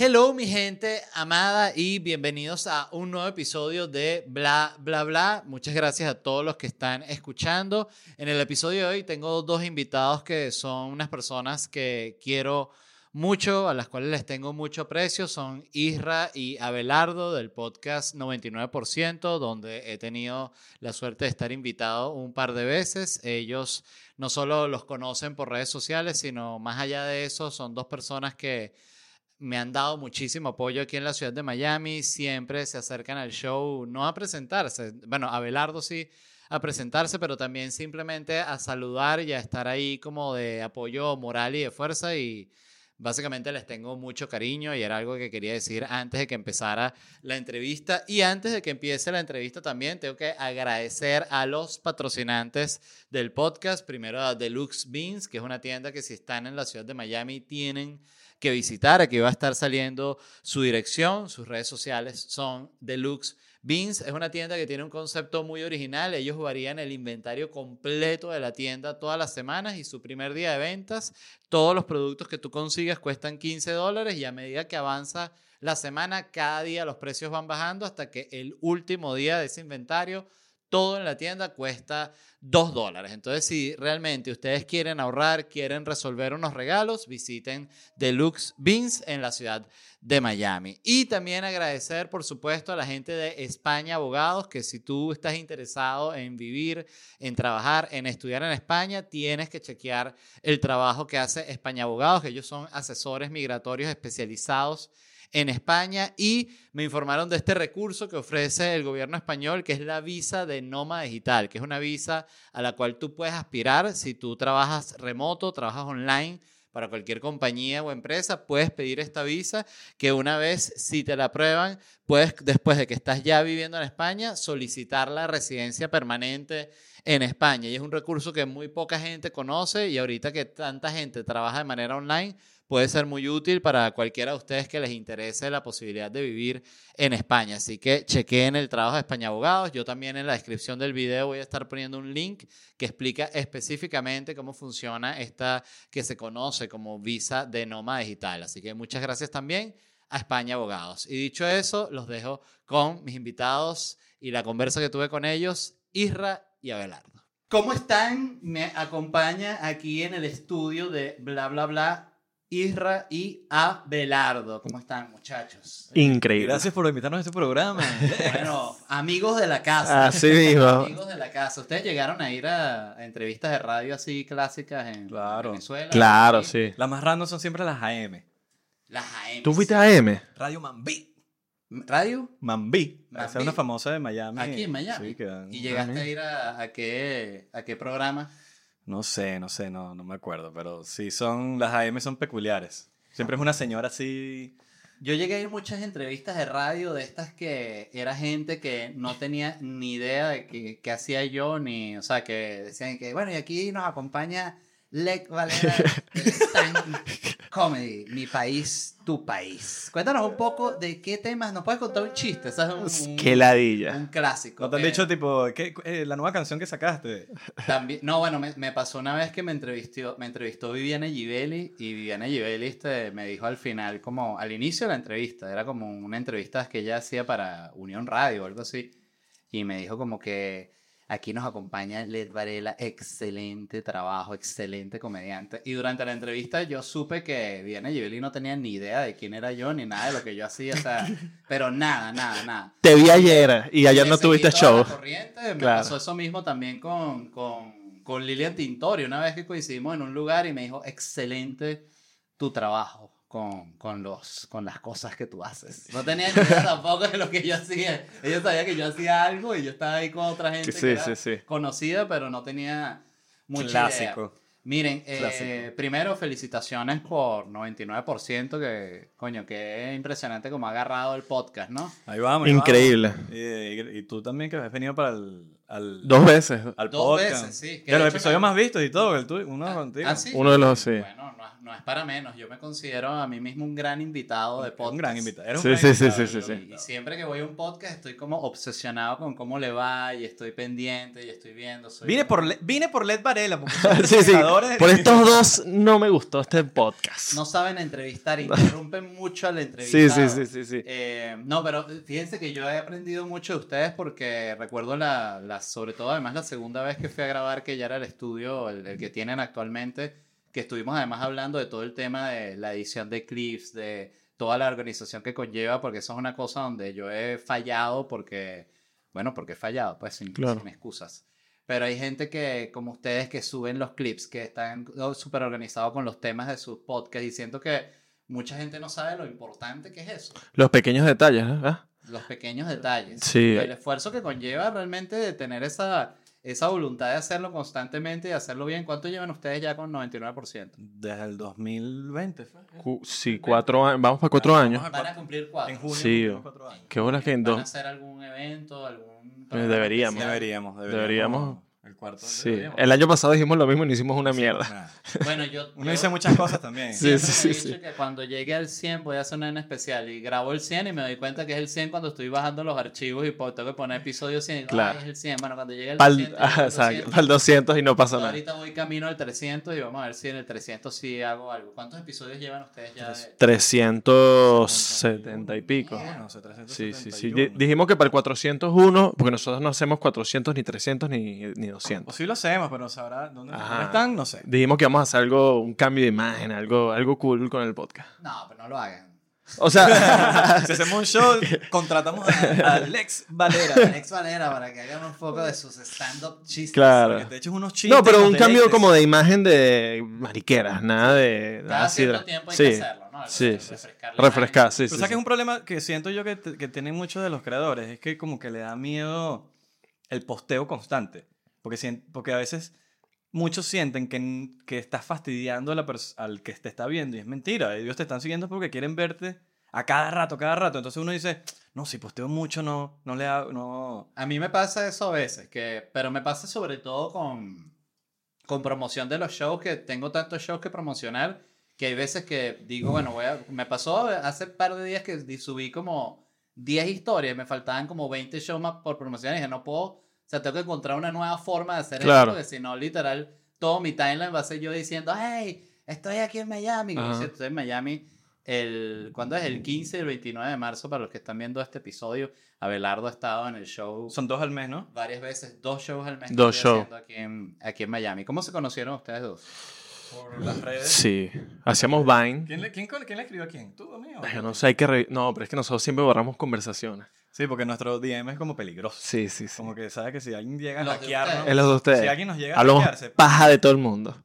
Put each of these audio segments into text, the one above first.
Hello mi gente amada y bienvenidos a un nuevo episodio de Bla Bla Bla. Muchas gracias a todos los que están escuchando. En el episodio de hoy tengo dos invitados que son unas personas que quiero mucho, a las cuales les tengo mucho aprecio. Son Isra y Abelardo del podcast 99%, donde he tenido la suerte de estar invitado un par de veces. Ellos no solo los conocen por redes sociales, sino más allá de eso, son dos personas que me han dado muchísimo apoyo aquí en la ciudad de Miami, siempre se acercan al show, no a presentarse, bueno, a Belardo sí, a presentarse, pero también simplemente a saludar y a estar ahí como de apoyo moral y de fuerza y básicamente les tengo mucho cariño y era algo que quería decir antes de que empezara la entrevista. Y antes de que empiece la entrevista también tengo que agradecer a los patrocinantes del podcast, primero a Deluxe Beans, que es una tienda que si están en la ciudad de Miami tienen que visitar. Aquí va a estar saliendo su dirección, sus redes sociales son Deluxe Beans. Es una tienda que tiene un concepto muy original. Ellos varían el inventario completo de la tienda todas las semanas y su primer día de ventas, todos los productos que tú consigas cuestan 15 dólares y a medida que avanza la semana, cada día los precios van bajando hasta que el último día de ese inventario todo en la tienda cuesta 2 dólares. Entonces, si realmente ustedes quieren ahorrar, quieren resolver unos regalos, visiten Deluxe Beans en la ciudad de Miami. Y también agradecer, por supuesto, a la gente de España Abogados, que si tú estás interesado en vivir, en trabajar, en estudiar en España, tienes que chequear el trabajo que hace España Abogados, que ellos son asesores migratorios especializados en España y me informaron de este recurso que ofrece el gobierno español, que es la visa de Noma Digital, que es una visa a la cual tú puedes aspirar si tú trabajas remoto, trabajas online para cualquier compañía o empresa, puedes pedir esta visa que una vez si te la aprueban, puedes después de que estás ya viviendo en España, solicitar la residencia permanente en España. Y es un recurso que muy poca gente conoce y ahorita que tanta gente trabaja de manera online, puede ser muy útil para cualquiera de ustedes que les interese la posibilidad de vivir en España. Así que chequeen el trabajo de España Abogados. Yo también en la descripción del video voy a estar poniendo un link que explica específicamente cómo funciona esta que se conoce como visa de Noma Digital. Así que muchas gracias también a España Abogados. Y dicho eso, los dejo con mis invitados y la conversa que tuve con ellos, Isra y Abelardo. ¿Cómo están? Me acompaña aquí en el estudio de Bla Bla Bla Isra y Abelardo. ¿Cómo están, muchachos? Increíble. Gracias por invitarnos a este programa. bueno, amigos de la casa. Así mismo. amigos de la casa. ¿Ustedes llegaron a ir a, entrevistas de radio así clásicas en claro. Venezuela? Claro, sí. Las más random son siempre las AM. Las AM. ¿Tú fuiste a AM? Radio Mambí. ¿Radio? Mambí. Esa es una famosa de Miami. Aquí en Miami. Sí, que ¿Y llegaste a ir a, a, qué, a qué programa? No sé, no sé, no, no me acuerdo, pero sí son, las AM son peculiares. Siempre es una señora así. Yo llegué a ir muchas entrevistas de radio de estas que era gente que no tenía ni idea de qué, hacía yo, ni, o sea, que decían que, bueno, y aquí nos acompaña Lec Valera Comedy, mi país, tu país. Cuéntanos un poco de qué temas, nos puedes contar un chiste, ¿sabes? Un, qué ladilla. Un clásico. ¿No te han dicho tipo, ¿qué, eh, la nueva canción que sacaste? También, no, bueno, me, me, pasó una vez que me entrevistó, me entrevistó Viviana Givelli y Viviana Givelli este, me dijo al final, como al inicio de la entrevista, era como una entrevista que ella hacía para Unión Radio o algo así, y me dijo como que Aquí nos acompaña Led Varela, excelente trabajo, excelente comediante. Y durante la entrevista yo supe que Diana Givelli no tenía ni idea de quién era yo, ni nada de lo que yo hacía, o sea, pero nada, nada, nada. Te vi ayer y ayer no tuviste show. corriente, Me Claro. pasó eso mismo también con, con, con Lilian Tintori, una vez que coincidimos en un lugar y me dijo, excelente tu trabajo. Con, con, los, con las cosas que tú haces. No tenía ni idea tampoco de lo que yo hacía. Ella sabía que yo hacía algo y yo estaba ahí con otra gente Sí, que era sí, sí. conocida, pero no tenía mucha Clásico. idea. Miren, eh, Clásico. primero felicitaciones por 99%, que coño, que impresionante como ha agarrado el podcast, ¿no? Ahí vamos. ahí Increíble. vamos. Y, y- y tú también que has venido para el. Al, Dos veces. al Dos podcast. veces, sí, que De los episodios más vistos y todo, el tuyo, uno contigo. Ah, sí. Uno de los, sí. Bueno, no, es- no es para menos. Yo me considero a mí mismo un gran invitado de podcast. Un gran invitado. Eres un Sí, gran sí, sí, invitado, sí, sí, un sí. Y siempre que voy a un podcast estoy como obsesionado con cómo le va y estoy pendiente y estoy viendo. soy Vine por, Le- vine por Led Varela. Sí, sí. Por estos dos no me gustó este podcast. No saben entrevistar, interrumpen mucho al entrevistado. Sí, sí, sí, sí, sí. Eh, no, pero fíjense que yo he aprendido mucho de ustedes porque recuerdo la, la- sobre todo además la segunda vez que fui a grabar, que ya era el estudio, el, el que tienen actualmente, que estuvimos además hablando de todo el tema de la edición de clips, de toda la organización que conlleva, porque eso es una cosa donde yo he fallado porque, bueno, porque he fallado, pues sin, Claro. sin excusas. Pero hay gente que, como ustedes, que suben los clips, que están oh, súper organizados con los temas de sus podcasts y siento que mucha gente no sabe lo importante que es eso. Los pequeños detalles, ¿verdad? Los pequeños detalles. Sí. El esfuerzo que conlleva realmente de tener esa, esa voluntad de hacerlo constantemente y hacerlo bien. ¿Cuánto llevan ustedes ya con 99%? Desde el 2020 fue. Cu- Sí, cuatro años. Vamos para cuatro años. Van a cumplir cuatro. En junio. Sí, cuatro años. Qué que en ¿Van a dos. hacer algún evento? Algún Pues deberíamos. Deberíamos, deberíamos. Deberíamos. El cuarto. Sí. deberíamos. El año pasado dijimos lo mismo y no hicimos una mierda. Nah. Bueno, yo, Uno yo dice muchas cosas también. Sí. sí, he dicho sí. que cuando llegue al 100 voy a hacer una en especial y grabo el 100 y me doy cuenta que es el 100 cuando estoy bajando los archivos y tengo que poner episodio 100 y digo, Claro. "Ay, es el 100. Bueno, cuando llegue el Pa'l- 200, ajá, el exacto, 200. pa'l 200 y no pasa nada. Ahorita voy camino al 300 y vamos a ver si en el 300 sí hago algo. ¿Cuántos episodios llevan ustedes ya? de- 370 y pico. No sé, Sí, sí, sí. 371. Di- Dijimos que para el 401, porque nosotros no hacemos 400 ni 300 ni, ni 200. O sí lo hacemos, pero sabrá dónde Ajá. están, no sé. Dijimos que vamos a hacer algo, un cambio de imagen, algo, algo cool con el podcast. No, pero no lo hagan. O sea, Si hacemos un show, contratamos a, a Alex Valera. Alex Valera para que hagan un poco de sus stand-up chistes. Claro. Porque te eches unos chistes. no, pero un cambio como de imagen de mariqueras, nada de... Cada nada así cierto de- tiempo hay sí, que hacerlo, ¿no? Algo sí, sí. refrescar sí, Pero sí. ¿sabes que sí. es un problema que siento yo que, que tienen muchos de los creadores? Es que como que le da miedo el posteo constante. Porque, a veces muchos sienten que, que estás fastidiando al que te está viendo y es mentira. Ellos te están siguiendo porque quieren verte a cada rato, cada rato. Entonces uno dice, no, si posteo mucho no, no le hago, no... A mí me pasa eso a veces, que, pero me pasa sobre todo con, con promoción de los shows, que tengo tantos shows que promocionar, que hay veces que digo, bueno, voy a, me pasó hace un par de días que subí como 10 historias, me faltaban como 20 shows más por promocionar y dije, no puedo, sea, tengo que encontrar una nueva forma de hacer Claro. esto, porque si no, literal, todo mi timeline va a ser yo diciendo, hey, estoy aquí en Miami, cierto, estoy en Miami. El, ¿Cuándo es? El 15 y el 29 de marzo, para los que están viendo este episodio. Abelardo ha estado en el show Son dos al mes, ¿no? varias veces, dos shows al mes. que Dos estoy shows. haciendo Aquí en, aquí en Miami. ¿Cómo se conocieron ustedes dos? Por las redes. Sí, hacíamos Vine. ¿Quién le, quién, quién le escribió a quién? ¿Tú o mío? Ay, yo no sé, hay que... re- No, pero es que nosotros siempre borramos conversaciones. Sí, porque nuestro DM es como peligroso. Sí, sí, sí. Como que sabe que si alguien llega a hackearnos... Es los de ustedes. Si alguien nos llega a hackearse... paja de todo el mundo.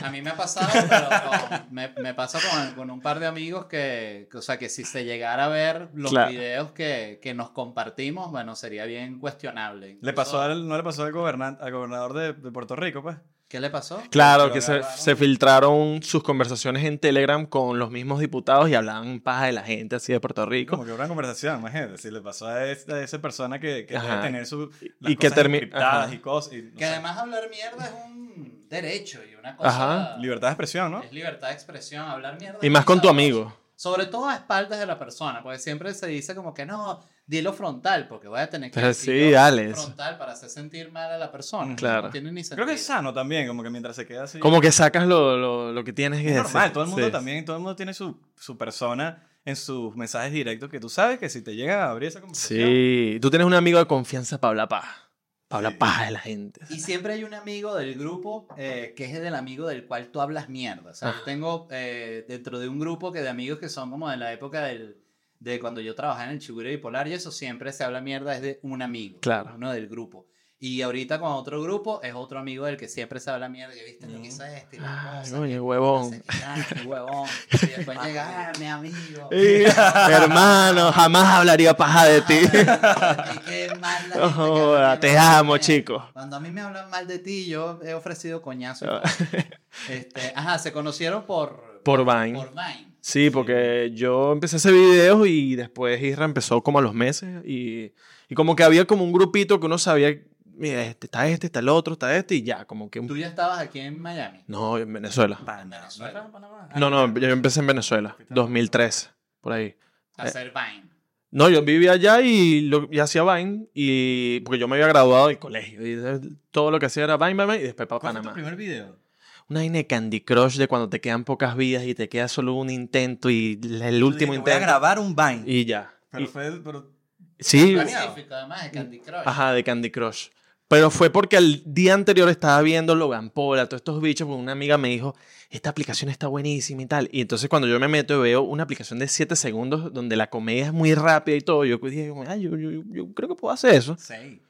A mí me ha pasado, pero con- me, me pasa con, con un par de amigos que, que, o sea, que si se llegara a ver los Claro. videos que, que nos compartimos, bueno, sería bien cuestionable. Le pasó al, ¿No le pasó al, gobernan- al gobernador de, de Puerto Rico, pues? ¿Qué le pasó? Claro, que se, se filtraron sus conversaciones en Telegram con los mismos diputados y hablaban paja de la gente así de Puerto Rico. Como que una conversación, imagínate. Si le pasó a, esa- a esa persona que, que debe tener su... Y que termi- encriptadas ajá. y cosas. y no Que sé. además hablar mierda es un derecho y una cosa... Ajá. Libertad de expresión, ¿no? Es libertad de expresión, hablar mierda. Y más con tu amigo. Sobre todo a espaldas de la persona, porque siempre se dice como que no, dilo frontal, porque voy a tener que Pero sí, dale, frontal para hacer sentir mal a la persona. Claro. No tiene ni sentido. Creo que es sano también, como que mientras se queda así... Como que sacas lo, lo, lo que tienes que Es decir. normal, todo el mundo Sí. también, todo el mundo tiene su, su persona en sus mensajes directos que tú sabes que si te llega a abrir esa conversación... Sí, tú tienes un amigo de confianza para hablar paja. Para hablar paja de la gente. Y siempre hay un amigo del grupo eh, que es el amigo del cual tú hablas mierda. O sea, yo Ah. tengo eh, dentro de un grupo que de amigos que son como de la época del, de cuando yo trabajaba en el Chiguro Bipolar y eso siempre se habla mierda es de un amigo. Claro. Uno del grupo. Y ahorita con otro grupo es otro amigo del que siempre se habla mierda. Que viste lo que hizo este y Mm. Ay, cosa, coño, que- huevón. no qué, huevón. Y después llega, ah, mi amigo. Eh, hermano, jamás hablaría paja de ti. Y qué mal la No gente que te amo, chico. Cuando a mí me hablan mal de ti, yo he ofrecido coñazo. y este, ajá, se conocieron por... Por Vine. Por Vine. Sí, porque yo empecé a hacer videos y después Isra empezó como a los meses y, y como que había como un grupito que uno sabía, mira, este, está este, está el otro, está este y ya, como que... un- Tú ya estabas aquí en Miami. No, en Venezuela. ¿No era en Panamá? No, no, yo empecé en Venezuela, 2013, por ahí. A hacer Vine. No, yo vivía allá y, lo, y hacía Vine y porque yo me había graduado del colegio y de- todo lo que hacía era Vine, Vine, Vine, y después para ¿Cuál fue tu Panamá. primer video? Una vaina de Candy Crush de cuando te quedan pocas vidas y te queda solo un intento y el último dijiste, Voy a intento. grabar un Vine. Y ya. Pero Y- fue... Pero... sí, Específico, además, de Candy Crush. Ajá, de Candy Crush. Pero fue porque el día anterior estaba viendo Logan Paul, a todos estos bichos, porque una amiga me dijo, esta aplicación está buenísima y tal. Y entonces cuando yo me meto y veo una aplicación de 7 segundos donde la comedia es muy rápida y todo, yo dije, como, "Ay, yo, yo- yo creo que puedo hacer eso. Sí.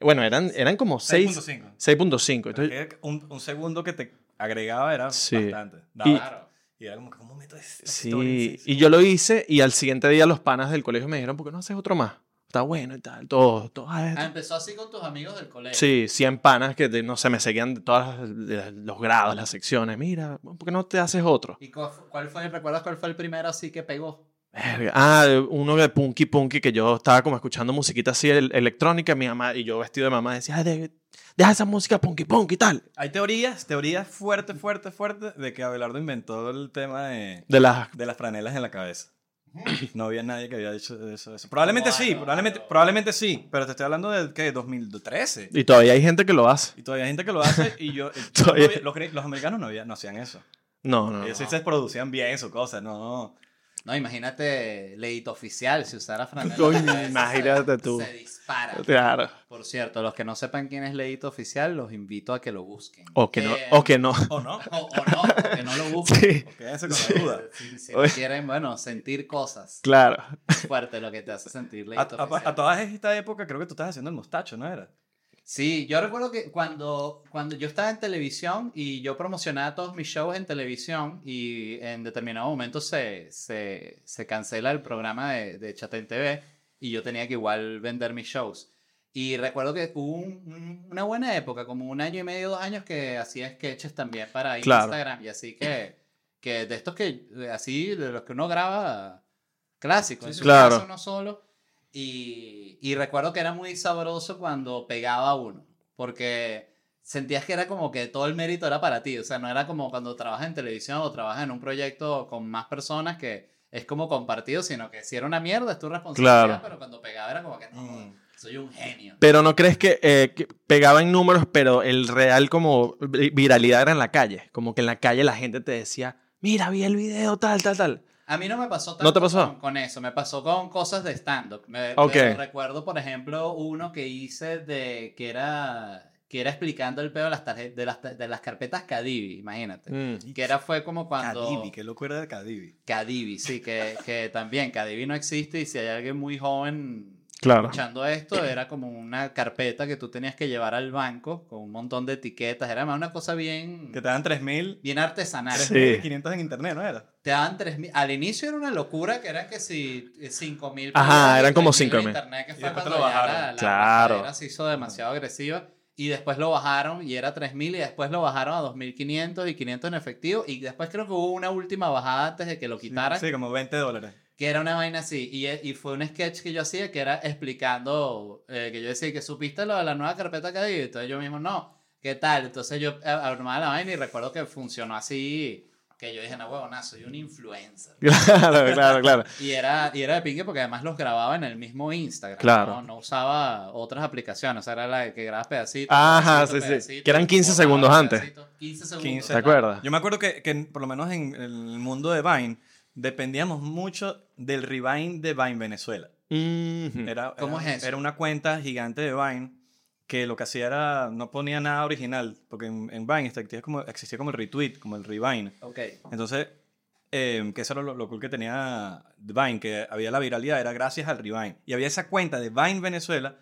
Bueno, eran, eran como 6, 6.5. 6.5. Entonces, Que Un, un segundo que te agregaba era Sí. bastante. Daba- Y- Claro. Y era como, ¿cómo meto esta sí, historia seis y yo lo hice y al siguiente día los panas del colegio me dijeron, ¿por qué no haces otro más? Está bueno y tal, todo, todo. ah, esto". Ah, empezó así con tus amigos del colegio. Sí, 100 panas que no sé, me seguían de todos los grados, las secciones. Mira, ¿por qué no te haces otro? ¿Y cuál fue, cuál fue- recuerdas cuál fue el primero así que pegó? Ah, uno de Punky Punky que yo estaba como escuchando musiquita así el- electrónica mi mamá, y yo vestido de mamá decía, "Ay, de- deja esa música Punky Punky y tal. Hay teorías, teorías fuertes, fuertes, fuertes de que Abelardo inventó el tema de, De las... de las franelas en la cabeza. No había nadie que había dicho eso. eso. Probablemente sí, probablemente, probablemente sí, pero te estoy hablando de ¿qué? 2013. Y todavía hay gente que lo hace. Y todavía hay gente que lo hace y yo... no había- los, los americanos no, había- no hacían eso. No, no. no. Ellos sí se producían bien su cosa, no. No, imagínate, leíto oficial, si usara franela. Coño, imagínate se- tú. Se dispara. Claro. Por cierto, los que no sepan quién es leíto oficial, los invito a que lo busquen. O que no. O que no. ¿O no? O, o no, que no lo busquen. Sí, Quédense con la duda. Si, si quieren, bueno, sentir cosas. claro. Fuerte lo que te hace sentir A, leíto a- oficial. a toda esta época creo que tú estás haciendo el mostacho, ¿no era? Sí, yo recuerdo que cuando, cuando yo estaba en televisión y yo promocionaba todos mis shows en televisión y en determinado momento se, se, se cancela el programa de, de Chatén TV y yo tenía que igual vender mis shows. Y recuerdo que hubo un- un- una buena época, como un año y medio, dos años, que hacía sketches también para Claro. Instagram y así que, que de estos que, así, de los que uno graba clásicos, su Claro. uno solo. Y, y recuerdo que era muy sabroso cuando pegaba uno, porque sentías que era como que todo el mérito era para ti, o sea, no era como cuando trabajas en televisión o trabajas en un proyecto con más personas que es como compartido, sino que si era una mierda es tu responsabilidad, Claro. pero cuando pegaba era como que no, Mm. soy un genio. Pero no crees que, eh, que pegaba en números, pero el real como vi- viralidad era en la calle. Como que en la calle la gente te decía, mira, vi el video, tal, tal, tal. A mí no me pasó tanto ¿No te pasó? Con, con eso, me pasó con cosas de stand-up. Me- Ok. me recuerdo, por ejemplo, uno que hice de que era, que era explicando el pedo de las, tarje- de las, de las carpetas Cadivi, imagínate. Mm. Que era, fue como cuando... Cadivi, qué locura de Cadivi. Cadivi, sí, que, que también Cadivi no existe y si hay alguien muy joven Claro. escuchando esto, era como una carpeta que tú tenías que llevar al banco con un montón de etiquetas, era más una cosa bien, Que te dan 3.000, bien artesanal. Sí. 3.500 en internet, ¿no era? Te daban 3.000, al inicio era una locura que eran que si 5.000. Ajá, por eran como 3.000 en 5.000. internet, que Y fue después te cuando lo bajaron. La, la Claro. se hizo demasiado agresiva y después lo bajaron y era 3.000 y después lo bajaron a 2.500 y 500 en efectivo y después creo que hubo una última bajada antes de que lo quitaran. Sí, como 20 dólares. Que era una vaina así. Y, y fue un sketch que yo hacía que era explicando, eh, que yo decía que supiste lo de la nueva carpeta que hay. Entonces yo mismo, no, ¿qué tal? Entonces yo eh, armaba la vaina y recuerdo que funcionó así. Que yo dije, no, huevona, soy un influencer. Claro, claro, claro. Y era, y era de pingue porque además los grababa en el mismo Instagram. Claro. No, no usaba otras aplicaciones. O sea, era la que grabas pedacitos. Ajá, pedacito, sí, sí. pedacito, Que eran 15 borraba segundos antes. pedacito, 15 segundos. 15. ¿Te acuerdas? Yo me acuerdo que, que por lo menos en el mundo de Vine dependíamos mucho del rewind de Vine Venezuela. Mhm. Era, ¿Cómo era- es eso? Era una cuenta gigante de Vine que lo que hacía era, no ponía nada original, porque en, en Vine existía como, existía como el retweet, como el revine. Ok. Entonces, eh, que eso era lo, lo cool que tenía Vine, que había la viralidad, era gracias al Revine. Y había esa cuenta de Vine Venezuela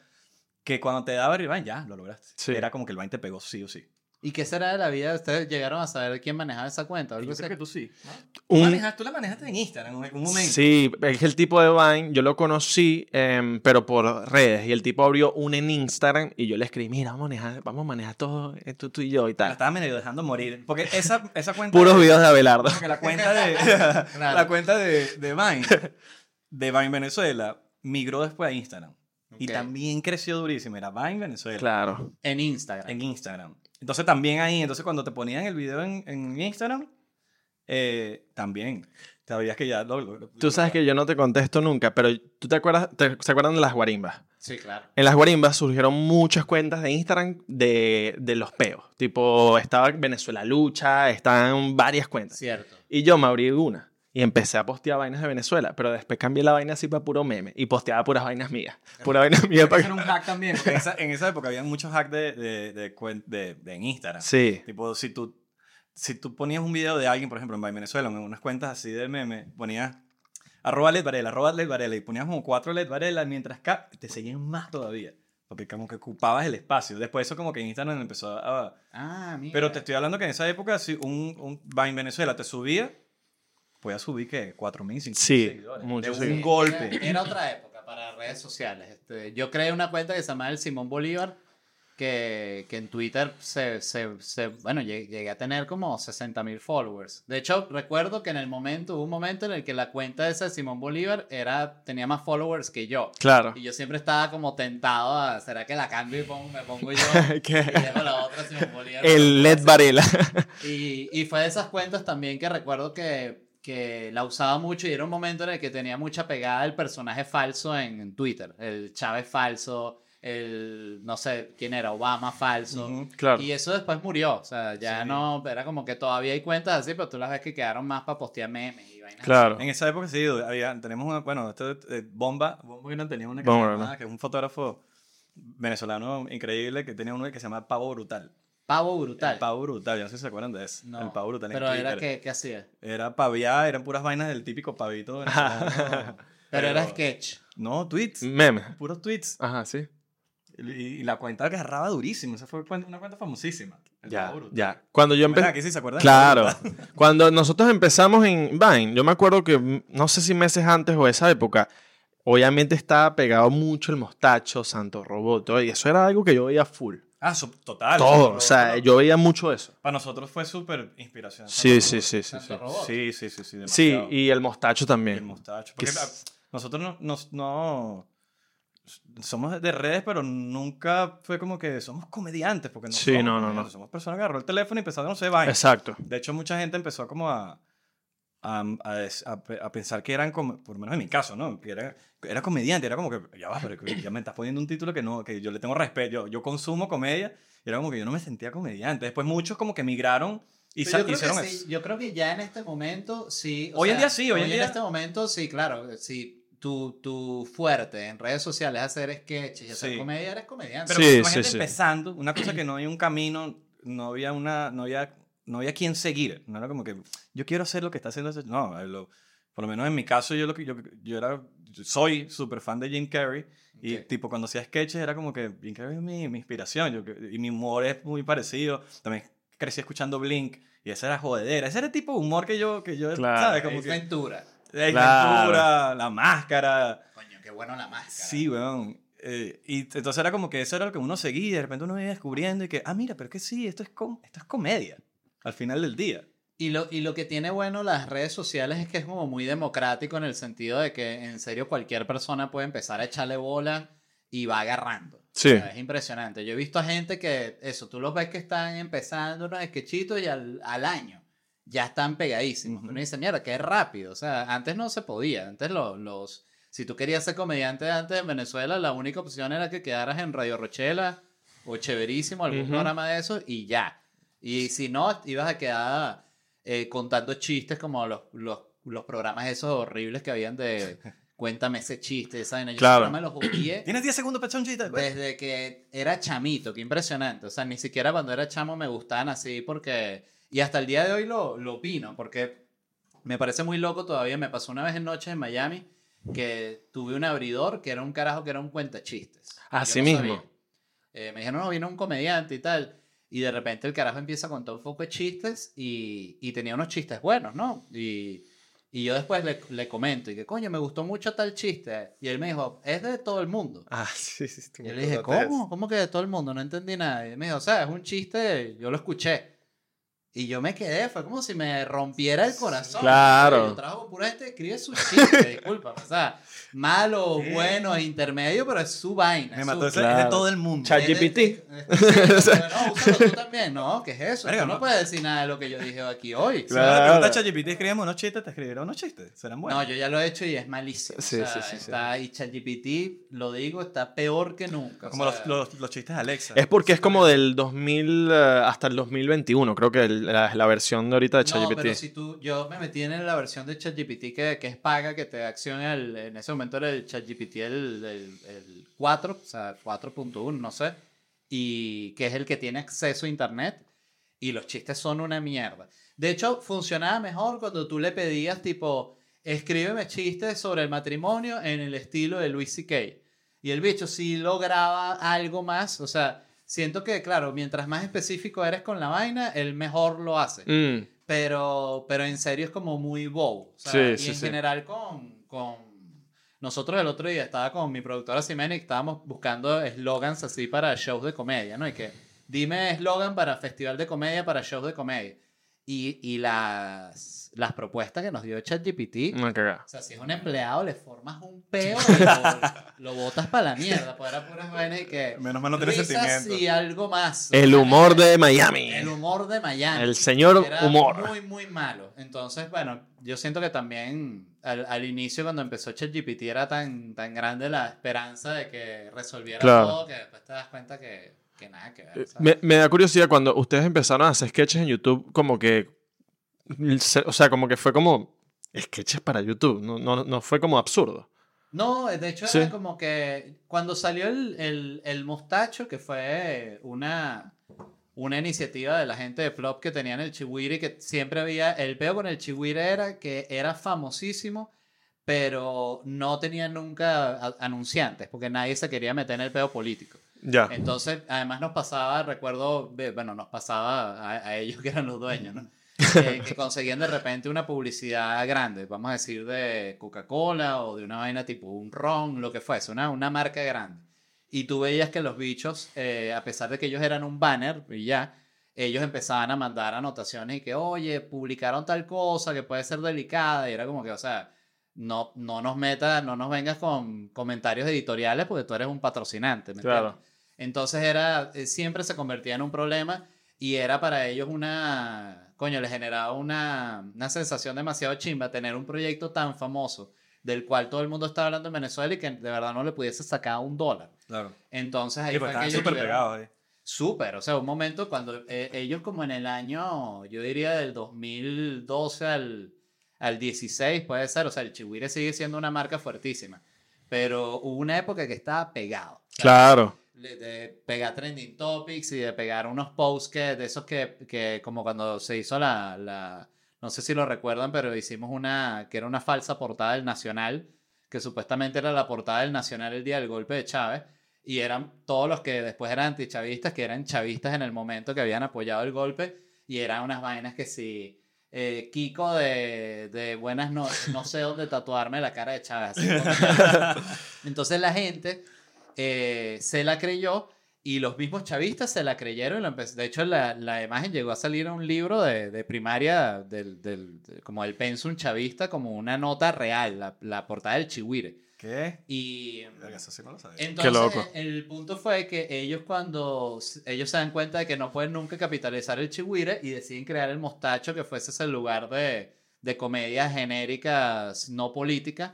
que cuando te daba Revine, ya, lo lograste. Sí. Era como que el Vine te pegó sí o sí. ¿Y qué será de la vida? ¿Ustedes llegaron a saber quién manejaba esa cuenta? ¿Algo Yo creo que tú sí. Un- Tú, manejas- tú la manejaste en Instagram en algún momento. Sí, es que el tipo de Vine, yo lo conocí, em, pero por redes. Y el tipo abrió un en Instagram y yo le escribí, mira, vamos a manejar, vamos a manejar todo esto tú y yo y La tal. estaba medio dejando morir. Porque esa, esa cuenta... Puros de- videos de Abelardo. Porque la cuenta de, Claro. la cuenta de, de Vine, de Vine Venezuela, migró después a Instagram. Y Ok. también creció durísimo. Era Vine Venezuela. Claro. En Instagram. En Instagram. Entonces también ahí, entonces cuando te ponían el video en, en Instagram, eh, también. Sabías que ya lo, lo- lo- Tú sabes que yo no te contesto nunca, pero ¿tú te acuerdas, te- se acuerdan de las guarimbas? Sí, claro. En las guarimbas surgieron muchas cuentas de Instagram de, de los peos. Tipo, estaba Venezuela Lucha, estaban varias cuentas. Cierto. Y yo me abrí una y empecé a postear vainas de Venezuela, pero después cambié la vaina así para puro meme y posteaba puras vainas mías. Puras vainas mías para era un hack también, porque en esa, en esa época había muchos hacks de, de, de, de- de en Instagram. Sí. Tipo, si tú, si tú ponías un video de alguien, por ejemplo, en Vine Venezuela, en unas cuentas así de meme, ponías arroba Led Varela, arroba Led Varela, y ponías como cuatro Led Varela, mientras acá te seguían más todavía. Porque como que ocupabas el espacio. Después eso como que Instagram empezó a... Ah, mira. Pero te estoy hablando que en esa época, si un, un Vine Venezuela te subía, podías subir, ¿qué? 4.000, 5.000 Sí, seguidores. muchos De un seguidores. golpe. Era, era otra época para redes sociales. Este, yo creé una cuenta que se llama el Simón Bolívar, que, que en Twitter se, se, se- bueno, llegué, llegué a tener como 60 mil followers. De hecho, recuerdo que en el momento, hubo un momento en el que la cuenta esa de Simón Bolívar era, tenía más followers que yo. Claro. Y yo siempre estaba como tentado a, ¿será que la cambio y pongo- me pongo yo? ¿Qué? y dejo la otra Simón Bolívar. El Led Varela. Y, y fue de esas cuentas también que recuerdo que, que la usaba mucho y era un momento en el que tenía mucha pegada el personaje falso en, en Twitter. El Chávez falso, el, no sé quién era, Obama falso. Claro. Y eso después murió. O sea, ya Sí. no, era como que todavía hay cuentas así, pero tú las ves que quedaron más para postear memes y vainas. Claro. En esa época sí, había, tenemos una, bueno, este, eh, Bomba, Bomba Irán tenía una que, Bomba llamaba- que es un fotógrafo venezolano increíble que tenía uno que se llama Pavo Brutal. Pavo brutal. El Pavo Brutal, yo no sé si se acuerdan de eso. No, el Pavo Brutal Pero era que, ¿qué hacía? Era paviar, eran puras vainas del típico pavito venezolano. Pero, era sketch. No, tweets. Meme. Puros tweets. Ajá, sí. Y, y la cuenta agarraba durísimo. Esa fue una cuenta famosísima. El Ya, Pavo Brutal. ya. Cuando yo empecé... que sí se acuerdan? Claro. Cuando nosotros empezamos en Vine, yo me acuerdo que mm, no sé si meses antes o esa época, obviamente estaba pegado mucho el mostacho, Santo Robot, todo, y eso era algo que yo veía full. Ah, total. Todo, o sea, yo veía mucho eso. Para nosotros fue súper inspiración. Sí, sí, sí, sí. Sí. Sí, sí, sí, sí. Sí, y el mostacho Y el también. mostacho. Porque Que ah, nosotros no, nos- no- somos de redes, pero nunca fue como que somos comediantes. Porque no Sí, somos no, no, no. Somos personas que agarró el teléfono y empezaron a hacer vainas. Exacto. De hecho, mucha gente empezó como a, a, a a pe- a pensar que eran, por lo menos en mi caso, ¿no? Que era, era comediante. Era como que, ya va, pero que ya me estás poniendo un título que, no, que yo le tengo respeto. Yo, yo consumo comedia. Y era como que yo no me sentía comediante. Después muchos como que migraron y yo, creo hicieron que eso. sí, yo creo que ya en este momento sí. o Hoy en día sí, hoy en día- este momento sí, claro. Si tu, tu fuerte en redes sociales es hacer sketches y hacer Sí. comedia, eres comediante. Pero Sí, sí, sí. empezando, una cosa que no había un camino, no había una, no había, no había quien seguir. No era como que yo quiero hacer lo que está haciendo ese. No, lo- por lo menos en mi caso yo lo que yo, yo era, yo soy súper fan de Jim Carrey y Ok. tipo cuando hacía sketches era como que Jim Carrey es mi, mi inspiración yo, y mi humor es muy parecido. También crecí escuchando Blink y esa era jodedera. Ese era el tipo de humor que yo, que yo, Claro. ¿sabes? Como Ace que Ventura. la Claro. Ventura, la máscara. Coño, qué bueno la máscara. Sí, weón. Eh, y entonces era como que eso era lo que uno seguía y de repente uno iba descubriendo y que, ah, mira, pero que sí, esto es, com- esto es comedia al final del día. Y lo, y lo que tiene bueno las redes sociales es que es como muy democrático en el sentido de que en serio cualquier persona puede empezar a echarle bola y va agarrando. Sí. O sea, es impresionante. Yo he visto a gente que, eso, tú los ves que están empezando unos sketchitos y al, al año ya están pegadísimos. Ujú. Uno dice, mierda, qué rápido. O sea, antes no se podía. Antes los, los, si tú querías ser comediante antes en Venezuela, la única opción era que quedaras en Radio Rochela o Chéverísimo, algún programa de eso y ya. Y si no, ibas a quedar eh, contando chistes como los, los, los programas esos horribles que habían de cuéntame ese chiste, esa vaina. Yo Claro. me lo jodí ¿Tienes 10 segundos para echar un chiste? desde que era chamito, qué impresionante. O sea, ni siquiera cuando era chamo me gustaban así porque... Y hasta el día de hoy lo, lo opino, porque me parece muy loco todavía. Me pasó una vez en noche en Miami que tuve un abridor que era un carajo que era un cuentachistes. Así Yo no mismo. Eh, me dijeron, no, vino un comediante y tal. Y de repente el carajo empieza a contar un poco de chistes y, y tenía unos chistes buenos, ¿no? Y, y yo después le, le comento y que, coño, me gustó mucho tal chiste. Y él me dijo, es de todo el mundo. Ah, sí, sí. tú Y yo le dije, ¿cómo? ¿Cómo que de todo el mundo? No entendí nada. Y él me dijo, o sea, es un chiste, yo lo escuché. Y yo me quedé, fue como si me rompiera el corazón. Claro. Yo trabajo con pura gente que escribe sus chistes, disculpa. O sea, malo, bueno, intermedio, pero es su vaina. Me es mató su- es de todo el mundo. Chat- es de- GPT. es- es- No, úsalo tú también, ¿no? ¿Qué es eso? Verga, tú no no. puedes decir nada de lo que yo dije aquí hoy. Si Claro. preguntar a ChatGPT, escribimos unos chistes, te escribirá unos chistes. Serán buenos. No, yo ya lo he hecho y es malísimo. Sí, o sea, sí, sí, sí. está, Y ChatGPT, lo digo, está peor que nunca. o Como sea, los, los, los chistes de Alexa. Es porque es como del 2000 eh, hasta el 2021, creo que el- la, la versión de ahorita de No, ChatGPT. pero si tú, yo me metí en la versión de ChatGPT que, que es paga, que te da acción al- en ese momento era el ChatGPT el, el, el 4, o sea, 4.1, no sé, y que es el que tiene acceso a internet y los chistes son una mierda. De hecho, funcionaba mejor cuando tú le pedías tipo, escríbeme chistes sobre el matrimonio en el estilo de Luis C.K. Y el bicho sí lograba algo más, o sea, siento que, claro, mientras más específico eres con la vaina, el mejor lo hace Mm, pero, pero en serio es como muy bow. O sea, Sí, y sí, en sí. general con, con... Nosotros el otro día estaba con mi productora Ximena y estábamos buscando eslogans así para shows de comedia, ¿no? Y que dime eslogan para festival de comedia, para shows de comedia. Y, y las, las propuestas que nos dio ChatGPT... cagada. O sea, si es un empleado, le formas un peo y lo, lo botas para la mierda. Pues era puras vainas y que... Menos mal no tiene risas sentimientos. y algo más. El humor de Miami. El humor de Miami. El señor Era humor. Muy, muy malo. Entonces, bueno, yo siento que también al, al inicio, cuando empezó ChatGPT, era tan, tan grande la esperanza de que resolviera Claro. todo que después te das cuenta que, que nada que ver. ¿sabes? Me, me da curiosidad cuando ustedes empezaron a hacer sketches en YouTube, como que. O sea, como que fue como. Sketches para YouTube, no, no, no fue como absurdo. No, de hecho Sí. era como que cuando salió el, el, el mostacho, que fue una, una iniciativa de la gente de Flop que tenían el chihuire, que siempre había, el peo con el chihuire era que era famosísimo, pero no tenía nunca anunciantes, porque nadie se quería meter en el peo político. Ya. Entonces, además nos pasaba, recuerdo, bueno, nos pasaba a, a ellos que eran los dueños, ¿no? Que, que conseguían de repente una publicidad grande, vamos a decir de Coca-Cola o de una vaina tipo un ron, lo que fuese, una, una marca grande. Y tú veías que los bichos, eh, a pesar de que ellos eran un banner y ya, ellos empezaban a mandar anotaciones y que, oye, publicaron tal cosa que puede ser delicada. Y era como que, o sea, no, no nos metas, no nos vengas con comentarios editoriales porque tú eres un patrocinante. ¿me Claro. entiendes? Entonces era, eh, siempre se convertía en un problema y era para ellos una, coño, les generaba una, una sensación demasiado chimba tener un proyecto tan famoso del cual todo el mundo estaba hablando en Venezuela y que de verdad no le pudiese sacar un dólar. Claro. Entonces ahí Sí, fue pues que estaban ellos súper pegados ahí. Súper, o sea, un momento cuando eh, ellos como en el año, yo diría del 2012 al, al 16 puede ser, o sea, el Chihuire sigue siendo una marca fuertísima, pero hubo una época que estaba pegado. Claro. De, pegar trending topics y de pegar unos posts que, de esos que, que como cuando se hizo la, la, no sé si lo recuerdan, pero hicimos una, que era una falsa portada del Nacional, que supuestamente era la portada del Nacional el día del golpe de Chávez, y eran todos los que después eran antichavistas, que eran chavistas en el momento que habían apoyado el golpe, y eran unas vainas que si... eh, Kiko de, de buenas noches, no sé dónde tatuarme la cara de Chávez. así Entonces la gente eh, se la creyó y los mismos chavistas se la creyeron. y de hecho, la, la imagen llegó a salir en un libro de, de primaria, del, del- de- como el pensum chavista, como una nota real, la, la portada del Chihuire. ¿Qué? Y eso sí no lo sabía. entonces loco. el punto fue que ellos cuando ellos se dan cuenta de que no pueden nunca capitalizar el Chihuire y deciden crear el Mostacho, que fuese ese lugar de, de comedias genéricas no políticas.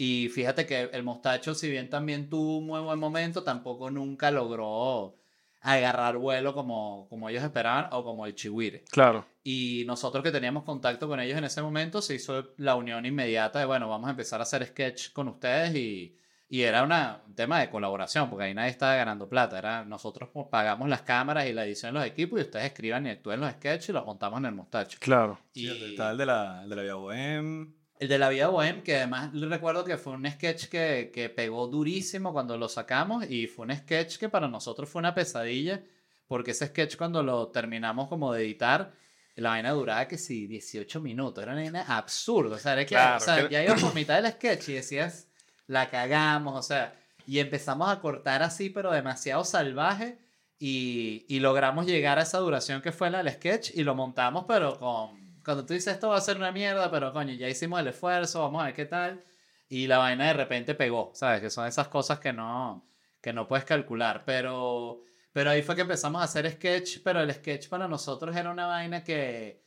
Y fíjate que el Mostacho, si bien también tuvo un muy buen momento, tampoco nunca logró agarrar vuelo como, como ellos esperaban o como el chihuire. Claro. Y nosotros que teníamos contacto con ellos en ese momento, se hizo la unión inmediata de, bueno, vamos a empezar a hacer sketch con ustedes y, y era una, un tema de colaboración, porque ahí nadie estaba ganando plata. Era, nosotros pues, pagamos las cámaras y la edición de los equipos y ustedes escriban y actúen los sketches y los montamos en el mostacho. Claro. Y Está el de la, el de la Vía Bohem. El de la vida bohem, que además recuerdo que fue un sketch que, que pegó durísimo cuando lo sacamos y fue un sketch que para nosotros fue una pesadilla, porque ese sketch cuando lo terminamos como de editar, la vaina duraba que sí, 18 minutos, era una vaina absurdo, o sea, era que, Claro, o sea, que- ya ibas por mitad del sketch y decías, la cagamos, o sea, y empezamos a cortar así, pero demasiado salvaje. Y, y logramos llegar a esa duración que fue la del sketch y lo montamos, pero con. Cuando tú dices esto va a ser una mierda, pero coño, ya hicimos el esfuerzo, vamos a ver qué tal. Y la vaina de repente pegó, ¿sabes? Que son esas cosas que no, que no puedes calcular. Pero, pero ahí fue que empezamos a hacer sketch, pero el sketch para nosotros era una vaina que,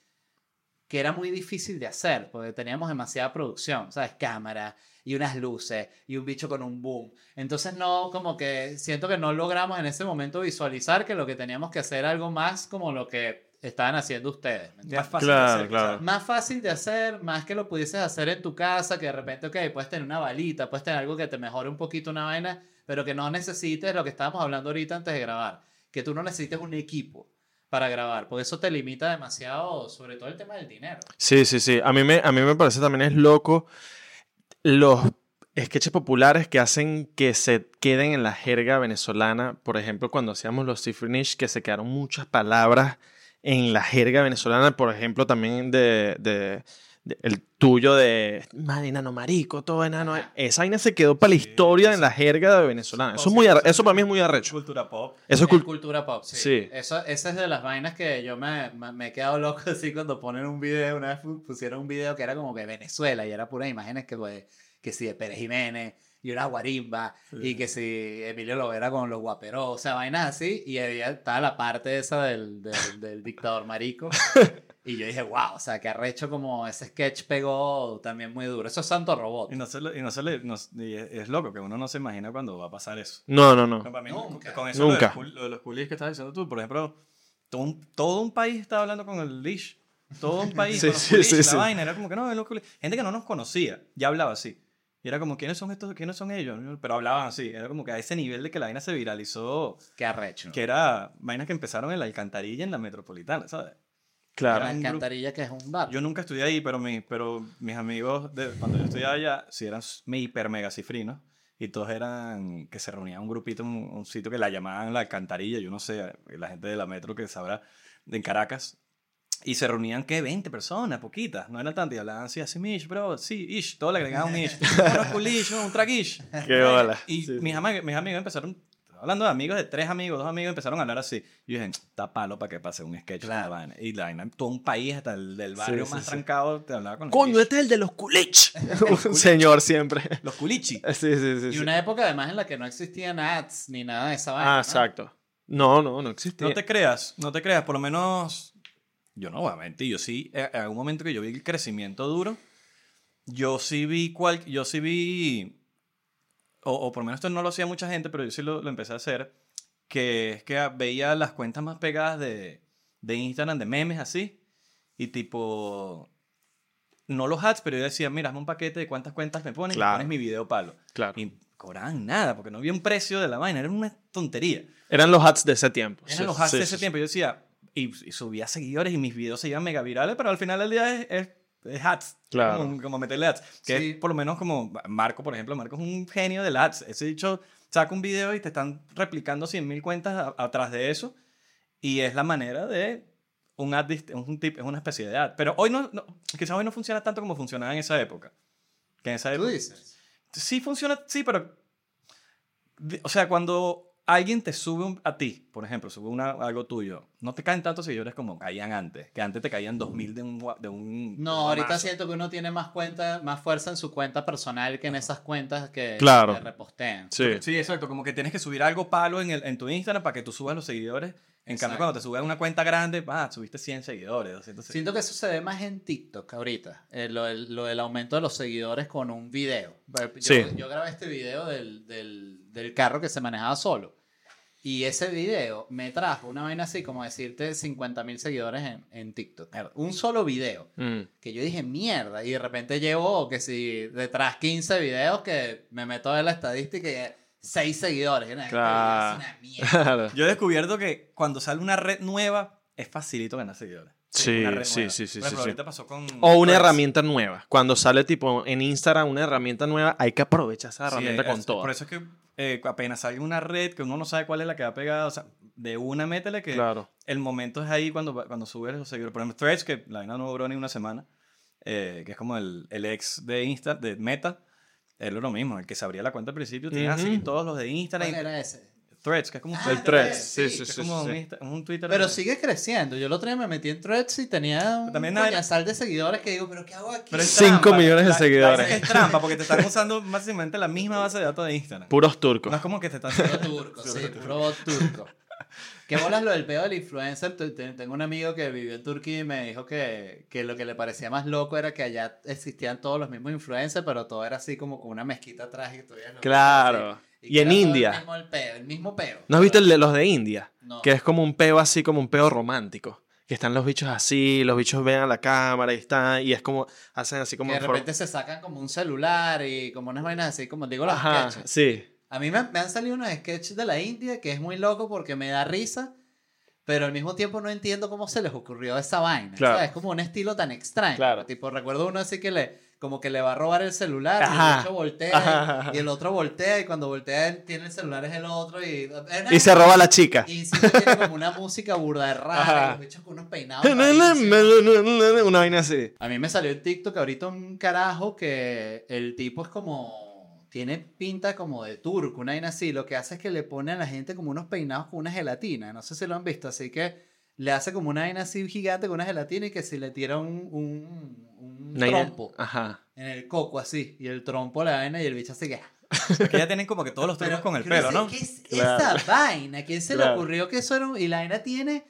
que era muy difícil de hacer, porque teníamos demasiada producción, ¿sabes? Cámara y unas luces y un bicho con un boom. Entonces no, como que siento que no logramos en ese momento visualizar que lo que teníamos que hacer era algo más como lo que estaban haciendo ustedes. ¿me entiendes? Más fácil Claro, de hacer, claro. Más fácil de hacer, más que lo pudieses hacer en tu casa, que de repente, ok, puedes tener una balita, puedes tener algo que te mejore un poquito una vaina, pero que no necesites lo que estábamos hablando ahorita antes de grabar, que tú no necesites un equipo para grabar, porque eso te limita demasiado, sobre todo el tema del dinero. Sí, sí, sí. A mí me, a mí me parece también es loco los sketches populares que hacen que se queden en la jerga venezolana. Por ejemplo, cuando hacíamos los Cifrinish, que se quedaron muchas palabras en la jerga venezolana. Por ejemplo, también de, de- de- el tuyo de madre, enano marico, todo enano. Esa vaina se quedó para la Sí, historia sí. en la jerga venezolana. Eso, es muy eso para mí es muy arrecho. Cultura pop. Eso es Es cul- cultura pop, sí. Sí. Eso, esa es de las vainas que yo me, me, me he quedado loco así cuando ponen un video. Una vez pu- pusieron un video que era como que Venezuela y era puras imágenes que, pues, que si de Pérez Jiménez y una guarimba y que si Emilio Lovera con los guaperos, o sea, vainas así. Y había, estaba la parte esa del, del, del dictador marico. Y yo dije, wow, o sea, que arrecho como ese sketch pegó también muy duro. Eso es Santo Robot. Y no se, le- y no se le- no- y es, es loco que uno no se imagina cuando va a pasar eso. No, no, no. No, para mí, Nunca. Con eso Lo, de Nunca. lo de los coolies que estás diciendo tú, por ejemplo, todo un, todo un país estaba hablando con el leash. Todo un país Sí, con los sí, coolies, sí, la sí. vaina. Era como que no, los coolies. Gente que no nos conocía, ya hablaba así. Y era como, ¿quiénes son estos? ¿Quiénes son ellos? Pero hablaban así. Era como que a ese nivel de que la vaina se viralizó, Qué arrecho. que era vainas que empezaron en la alcantarilla, en la metropolitana, ¿sabes? Claro. La alcantarilla que es un bar. Yo nunca estudié ahí, pero, mi, pero mis amigos, de, cuando yo estudiaba allá, sí eran me hiper mega cifrinos. Y todos eran que se reunían un grupito en un, un sitio que la llamaban la alcantarilla. Yo no sé, la gente de la metro que sabrá, en Caracas. Y se reunían, ¿qué? 20 personas, poquitas. No eran tantas. Y hablaban así, así, Mish, bro, sí, Ish. Todo le agregaban un Ish. Unos culish, un tragish. Qué bola. Y Sí, sí. mis, amigos, mis amigos empezaron, hablando de amigos, de tres amigos, dos amigos, empezaron a hablar así. Y yo dije, está palo para que pase un sketch. Claro. La vaina. Y la vaina, todo un país, hasta el del barrio sí, más sí. trancado, te hablaba con el Coño, este es el de los culich. Un señor siempre. Los culichi. Sí, sí, sí. Y sí. una época además en la que no existían ads ni nada de esa vaina. Ah, ¿no? exacto. No, no, no existía. No te creas, no te creas, por lo menos, yo no voy a mentir, yo sí, eh, en algún momento que yo vi el crecimiento duro, yo sí vi cual, yo sí vi, o, o por lo menos esto no lo hacía mucha gente, pero yo sí lo, lo empecé a hacer, que es que veía las cuentas más pegadas de, de Instagram, de memes así, y tipo, no los ads, pero yo decía, mira, hazme un paquete de cuántas cuentas me pones Claro. y pones mi video palo. Claro. Y cobraban nada, porque no había un precio de la vaina, era una tontería. Eran los hats de ese tiempo. Eran Sí, los sí, de ese sí. tiempo. Yo decía, y, y subía seguidores y mis videos se iban mega virales, pero al final del día es, es, es ads. Claro. Como, como meterle ads. Que Sí. es por lo menos como Marco, por ejemplo. Marco es un genio del ads. Ese dicho saca un video y te están replicando 100.000 cuentas a- atrás de eso. Y es la manera de un ad, un tip, es una especie de ad. Pero hoy no, no- quizás hoy no funciona tanto como funcionaba en esa época. Que en esa Tú época dices. sí funciona, sí, pero. O sea, cuando alguien te sube un- a ti, por ejemplo, sube una, algo tuyo, no te caen tantos seguidores como caían antes. Que antes te caían 2000 de un. De un de No, un ahorita siento que uno tiene más cuenta, más fuerza en su cuenta personal que en esas cuentas que, Claro. repostean. Sí. Sí, exacto. Como que tienes que subir algo palo en, el, en tu Instagram para que tú subas los seguidores. En Exacto. cambio, cuando te subes a una cuenta grande, ah, subiste 100 seguidores, 200 seguidores. Siento que eso se ve más en TikTok ahorita, eh, lo, del, lo del aumento de los seguidores con un video. Yo, Sí. yo grabé este video del, del, del carro que se manejaba solo. Y ese video me trajo una vaina así como decirte 50 mil seguidores en, en TikTok. Un solo video. Mm. Que yo dije, mierda. Y de repente llevo que si detrás 15 videos que me meto a ver la estadística y 6 seguidores. Y una- Claro. es una mierda. Claro. Yo he descubierto que cuando sale una red nueva, es facilito ganar seguidores. Sí, sí, sí, sí, sí, sí. ahorita pasó con... O una Threads. herramienta nueva. Cuando sale tipo en Instagram una herramienta nueva, hay que aprovechar esa Sí, herramienta es- con todo. Por eso es que eh, apenas salga una red que uno no sabe cuál es la que va pegada, o sea, de una métele que Claro. el momento es ahí cuando, cuando subes los seguidores. Por ejemplo, Threads, que la vaina no duró ni una semana, eh, que es como el, el ex de Insta, de Meta, es lo mismo, el que se abría la cuenta al principio, tenía Ujú. así todos los de Instagram. ¿Cuál era ese? Threads, que es como, Ah, El Threads, sí, sí, sí, que es sí. como sí. un, Insta- un Twitter. Pero sigue creciendo. Yo el otro día me metí en Threads y tenía un También hay- coñazal de seguidores que digo, ¿pero qué hago aquí? Pero es Cinco trampa. millones de La- la- seguidores. Es trampa porque te están usando básicamente la misma base de datos de Instagram. Puros turcos. No es como que te están Puro turco, sí, puro turco. ¿Qué bolas lo del pedo del influencer? Te- te- Tengo un amigo que vivió en Turquía y me dijo que, que lo que le parecía más loco era que allá existían todos los mismos influencers, pero todo era así como con una mezquita atrás y todavía no- Claro. Y que en India. El mismo, el peo, el mismo peo. ¿No has visto el de los de India? No. Que es como un peo así, como un peo romántico. Que están los bichos así, los bichos ven a la cámara y están, y es como, hacen así como... que de repente se sacan como un celular y como unas vainas así, como digo los Ajá, sketches. sí. A mí me, me han salido unos sketches de la India que es muy loco porque me da risa, pero al mismo tiempo no entiendo cómo se les ocurrió esa vaina. Claro. ¿sabes? Es como un estilo tan extraño. Claro. Tipo, recuerdo uno así que le, como que le va a robar el celular y Ajá. el otro voltea Ajá. y el otro voltea y cuando voltea tiene el celular es el otro y... Y se roba a la chica. Y siempre tiene como una música burda de rara y los con unos peinados. Una vaina así. A mí me salió en TikTok ahorita un carajo que el tipo es como. Tiene pinta como de turco, una vaina así. Lo que hace es que le pone a la gente como unos peinados con una gelatina. No sé si lo han visto. Así que le hace como una vaina así gigante con una gelatina y que si le tira un, un, un trompo Ajá. en el coco así. Y el trompo la vaina y el bicho así que. Que ya tienen como que todos los trucos con el pelo, ¿no? ¿Qué es Claro. esa vaina? ¿Quién se le ocurrió que eso era un- Y la vaina tiene.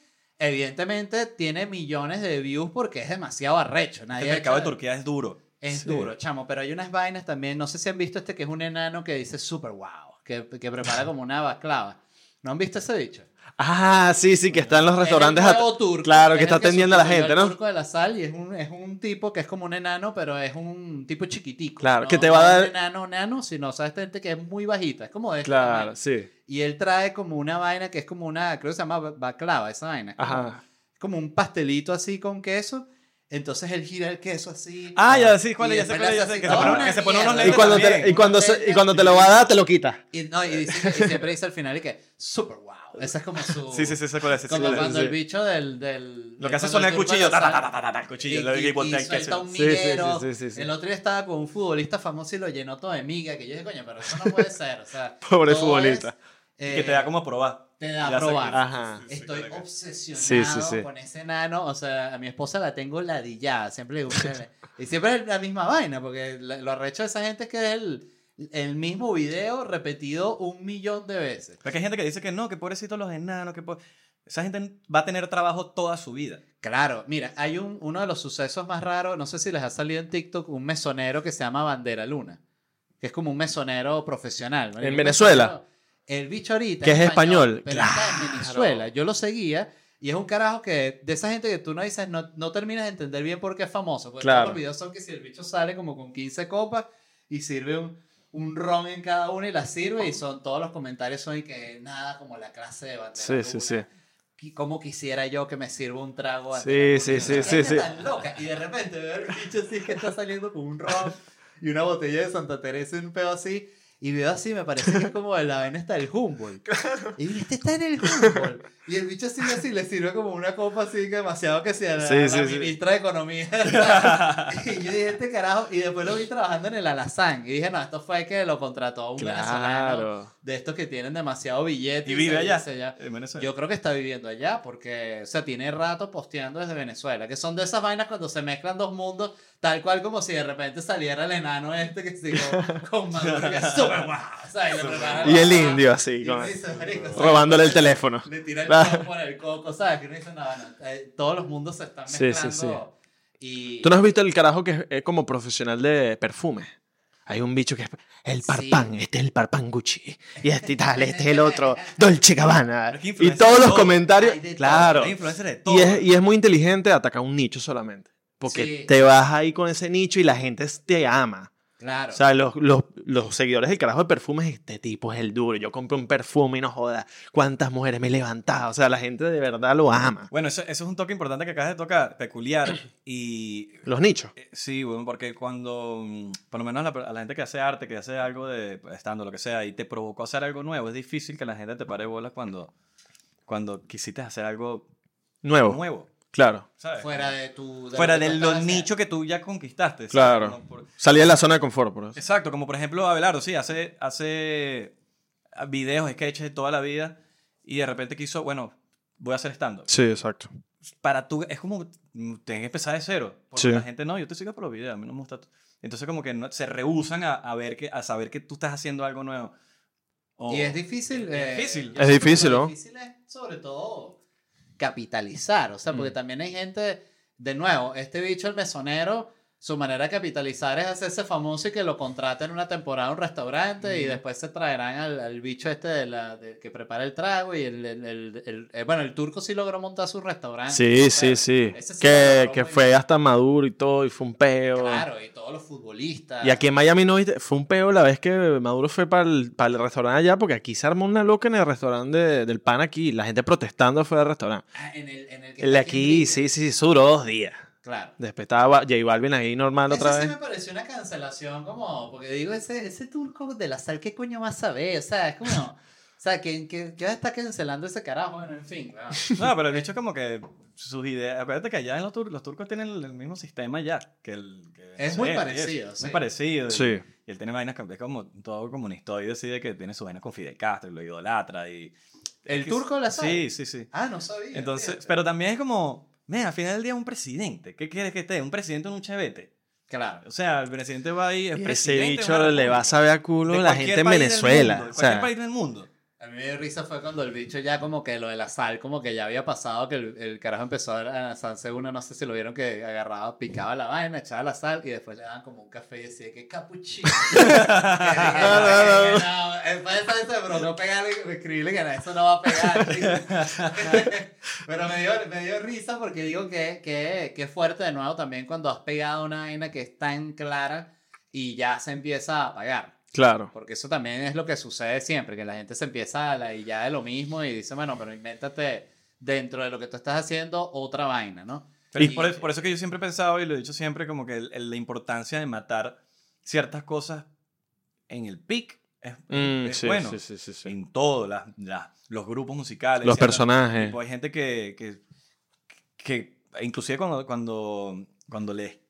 Evidentemente tiene millones de views porque es demasiado arrecho. Nadie El ha mercado de Turquía es duro. Es Sí. duro, chamo, pero hay unas vainas también, no sé si han visto este que es un enano que dice super wow, que, que prepara como una baclava. ¿No han visto ese bicho? Ah, sí, sí, que está en los restaurantes. Es el nuevo turco, Claro, es que el está atendiendo a la gente, ¿no? turco de la sal y es un, es un tipo que es como un enano, pero es un tipo chiquitico. Claro, No- que te no va a es dar- un enano, enano, sino, ¿sabes? Esta gente que es muy bajita, es como de Claro, sí. Y él trae como una vaina que es como una, creo que se llama baclava, esa vaina. es como- Ajá. como un pastelito así con queso. Entonces él gira el queso así. Ah, ya, sí, cuál Y ya sé cuál ya sé, que se pone- que se pone unos mierda. Y lentes cuando, te, y, cuando se- y cuando te lo va a dar, te lo quita. Y, no, y, dice- y siempre dice al final y que super wow. Esa es como su. Sí, sí, sí, sé cuál es. Como cuando sí. el bicho del. del Lo que hace son el cuchillo, ta, ta, ta, ta, ta, ta, el Y, cuchillo, lo y- que y el suelta un Sí, sí, miguero. sí, sí, sí. El otro día estaba con un futbolista famoso y lo llenó todo de miga. Que yo dije, coño, pero eso no puede ser. O sea, Pobre futbolista. es, Y que te eh, da como a probar. Te da a probar. Ajá. Estoy obsesionado Sí, sí, sí. con ese enano. O sea, a mi esposa la tengo ladillada. Siempre le digo, y siempre es la misma vaina, porque lo arrecho de esa gente es que es el, el mismo video repetido un millón de veces. Porque hay gente que dice que no, que pobrecitos los enanos, que po- esa gente va a tener trabajo toda su vida. Claro, mira, hay un, uno de los sucesos más raros, no sé si les ha salido en TikTok, un mesonero que se llama Bandera Luna, que es como un mesonero profesional. marico. ¿En Venezuela? mesonero- El bicho ahorita Que es español. pero está en Claro. Venezuela. Yo lo seguía y es un carajo que de esa gente que tú no dices, no, no terminas de entender bien por qué es famoso. Porque Claro. todos los videos son que si el bicho sale como con 15 copas y sirve un, un ron en cada una y la sirve y son todos los comentarios son y que nada como la clase de Bandera Sí, sí, sí. ¿Cómo quisiera yo que me sirva un trago? antes Sí, sí, sí, sí, sí. tan loca. Y de repente veo el bicho así que está saliendo con un ron y una botella de Santa Teresa y un pedo así. Y veo así, me parece que es como la vaina está del Humboldt. Y dije, este está en el Humboldt. Y el bicho así, así le sirve como una copa así que demasiado que sea la, Sí, la sí, sí. ministra de Economía. y yo dije, este carajo. Y después lo vi trabajando en el Alazán. Y dije, no, esto fue que lo contrató un venezolano Claro. de estos que tienen demasiado billete. Y vive allá. allá. En Venezuela. Yo creo que está viviendo allá porque, o sea, tiene rato posteando desde Venezuela, que son de esas vainas cuando se mezclan dos mundos, tal cual como si de repente saliera el enano este que sigo con Maduro, que guau. Le prepara Y la- el indio así, y con- uno dice, "Marico, ¿sabes? robándole el teléfono. Le tira el Por el coco, ¿sabes? Que uno dice, no, no, eh, todos los mundos se están Sí, mezclando. sí, sí. Y... ¿Tú no has visto el carajo que es, es como profesional de perfume? Hay un bicho que es el parpán, este es el parpán Gucci, y este y tal, este es el otro, Dolce Gabbana. Pero es que Y todos de los todo. comentarios, Hay de todo. claro. Hay de todo. Y es, y es muy inteligente atacar un nicho solamente. Porque Sí. te vas ahí con ese nicho y la gente te ama. Claro. O sea, los, los, los seguidores del carajo de perfumes, este tipo es el duro. Yo compré un perfume y no joda. ¿Cuántas mujeres me he levantado? O sea, la gente de verdad lo ama. Bueno, eso, eso es un toque importante que acabas de tocar, peculiar. Y Los nichos. eh, sí, bueno, porque cuando, mm, por lo menos a la, a la gente que hace arte, que hace algo de estando, lo que sea, y te provocó hacer algo nuevo, es difícil que la gente te pare bolas cuando, cuando quisiste hacer algo Nuevo. nuevo. Claro. ¿sabes? fuera de tu. de Fuera de los nichos que tú ya conquistaste. ¿sabes? Claro. Por- Salí de la zona de confort, por eso. Exacto, como por ejemplo Abelardo, sí, hace, hace videos, sketches de toda la vida y de repente quiso, bueno, voy a hacer stand-up. Sí, exacto. Para tú, es como, tienes que empezar de cero. Porque Sí. la gente, no, yo te sigo por los videos, a mí no me gusta. tu-". Entonces como que no- se rehusan a, a ver que, a saber que tú estás haciendo algo nuevo. O- Y es difícil. Es eh, difícil. Es difícil, ¿no? difícil es, sobre todo, capitalizar. O sea, porque Mm. también hay gente. De nuevo, este bicho, el mesonero, su manera de capitalizar es hacerse famoso y que lo contraten una temporada en un restaurante y después se traerán al, al bicho este de la, de- que prepara el trago y el, el- el- el- eh, bueno, el turco sí logró montar su restaurante. Sí, sí, sí. sí Que, que fue bien. hasta Maduro y todo, y fue un peo. Claro, y todos los futbolistas. Y aquí en Miami no fue un peo la vez que Maduro fue para el, para el restaurante allá, porque aquí se armó una loca en el restaurante de- del pan aquí, la gente protestando fue al restaurante. Ah, en el, en el que El de aquí, Enrique. sí, sí, eso duró dos días. Claro. Después estaba J Balvin ahí normal otra Ese sí vez. me pareció una cancelación, como, porque digo, ese, ese turco de la sal, ¿qué coño va a saber? O sea, es como, o sea, ¿quién, quién, quién está cancelando ese carajo? Bueno, en fin. No, pero el bicho como que sus ideas, acuérdate que allá en los, tur- los turcos tienen el, mismo sistema ya. Que el, que Es muy y parecido, eso. sí. Muy parecido. y- Sí. Y él tiene vainas, que- es como todo comunistoide, decide que tiene su vaina con Fidel Castro y lo idolatra. Y, ¿El es turco la sabe? Sí, sí, sí. Ah, no sabía. Entonces, fíjate. pero también es como, mira, al final del día un presidente. ¿Qué quieres que esté? Un presidente en un chevete. Claro. O sea, el presidente va ahí, Ese presidente de bicho le va a saber a culo De la cualquier gente en Venezuela. mundo, o cualquier sea, país del mundo. A mí me dio risa fue cuando el bicho ya como que lo de la sal, como que ya había pasado, que el, el carajo empezó a lanzarse una, no sé si lo vieron, que agarraba, picaba la vaina, echaba la sal y después le daban como un café y decía que capuchino. no, no, no. Después de esa se no pegarle, escribirle que eso no va a pegar. Pero me dio, me dio risa porque digo que, que, que fuerte de nuevo también cuando has pegado una vaina que es tan clara y ya se empieza a apagar. Claro. Porque eso también es lo que sucede siempre, que la gente se empieza a la y ya de lo mismo y dice, bueno, pero invéntate dentro de lo que tú estás haciendo otra vaina, ¿no? Pero Y- por, eso, por eso que yo siempre he pensado y lo he dicho siempre como que el- el- la importancia de matar ciertas cosas en el pic es, Mm, es sí, bueno. sí, sí, sí, sí. En todo, las- las- los grupos musicales. Los ciertas- personajes. tipo, hay gente que, que, que inclusive cuando, cuando, cuando le,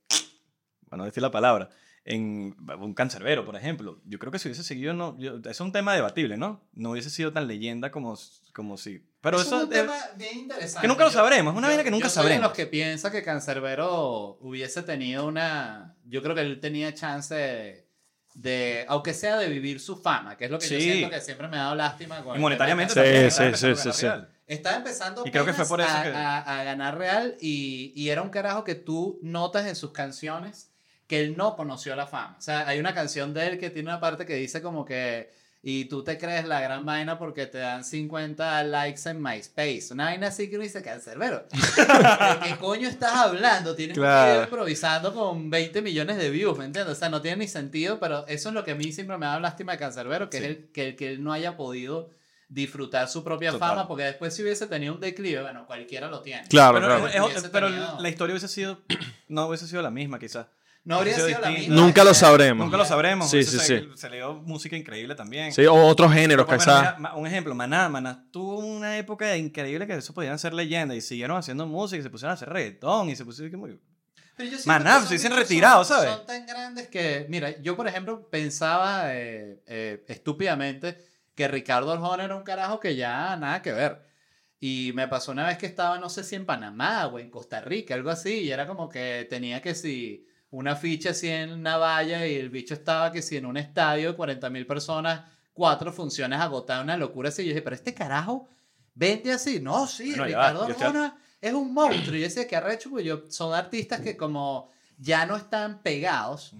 bueno, decir la palabra, en un cancerbero, por ejemplo, yo creo que si hubiese seguido, no, yo- es un tema debatible, ¿no? No hubiese sido tan leyenda como, como si... Pero eso, es un eh, tema bien interesante. que nunca lo Yo- sabremos, es una yo- vaina que nunca yo soy de sabremos. los que piensa que Cancerbero hubiese tenido una... Yo creo que él tenía chance de, de- aunque sea de vivir su fama, que es lo que yo Sí. siento que siempre me ha dado lástima. Con y monetariamente también. Sí, sí, sí, a sí. Estaba empezando Y creo que fue por eso a, que- a- a ganar real y, y era un carajo que tú notas en sus canciones que él no conoció la fama. O sea, hay una canción de él que tiene una parte que dice como que y tú te crees la gran vaina porque te dan 50 likes en MySpace. Una vaina así que uno dice, cancerbero. ¿De qué coño estás hablando? Tienes Claro. video improvisando con 20 millones de views, ¿me entiendes? O sea, no tiene ni sentido, pero eso es lo que a mí siempre me da lástima de Cancerbero, que Sí. es el que, que él no haya podido disfrutar su propia Total. fama, porque después si hubiese tenido un declive, bueno, cualquiera lo tiene. Claro, Pero, claro. es- es- Hubiese pero tenido- la historia hubiese sido, no hubiese sido la misma quizás. No habría sido sido la misma. Nunca lo sabremos. Nunca lo sabremos. Sí, sí, se, sí. se le dio música increíble también. Sí, o otros géneros, quizás. un ejemplo, Maná, Maná tuvo una época increíble que eso podían ser leyendas y siguieron haciendo música y se pusieron a hacer reggaetón y se pusieron como... Pero yo siento Maná, se dicen retirados, ¿sabes? Son tan grandes que, mira, yo por ejemplo pensaba eh, eh, estúpidamente que Ricardo Arjona era un carajo que ya nada que ver. Y me pasó una vez que estaba, no sé si en Panamá o en Costa Rica, algo así, y era como que tenía que si una ficha así en una valla y el bicho estaba que si en un estadio de 40 mil personas, cuatro funciones agotadas, una locura así. Y yo dije, pero este carajo vende así. No, sí, va, Ricardo estoy- Arjona es un monstruo. Y yo decía que arrecho, pues yo, son artistas que como ya no están pegados,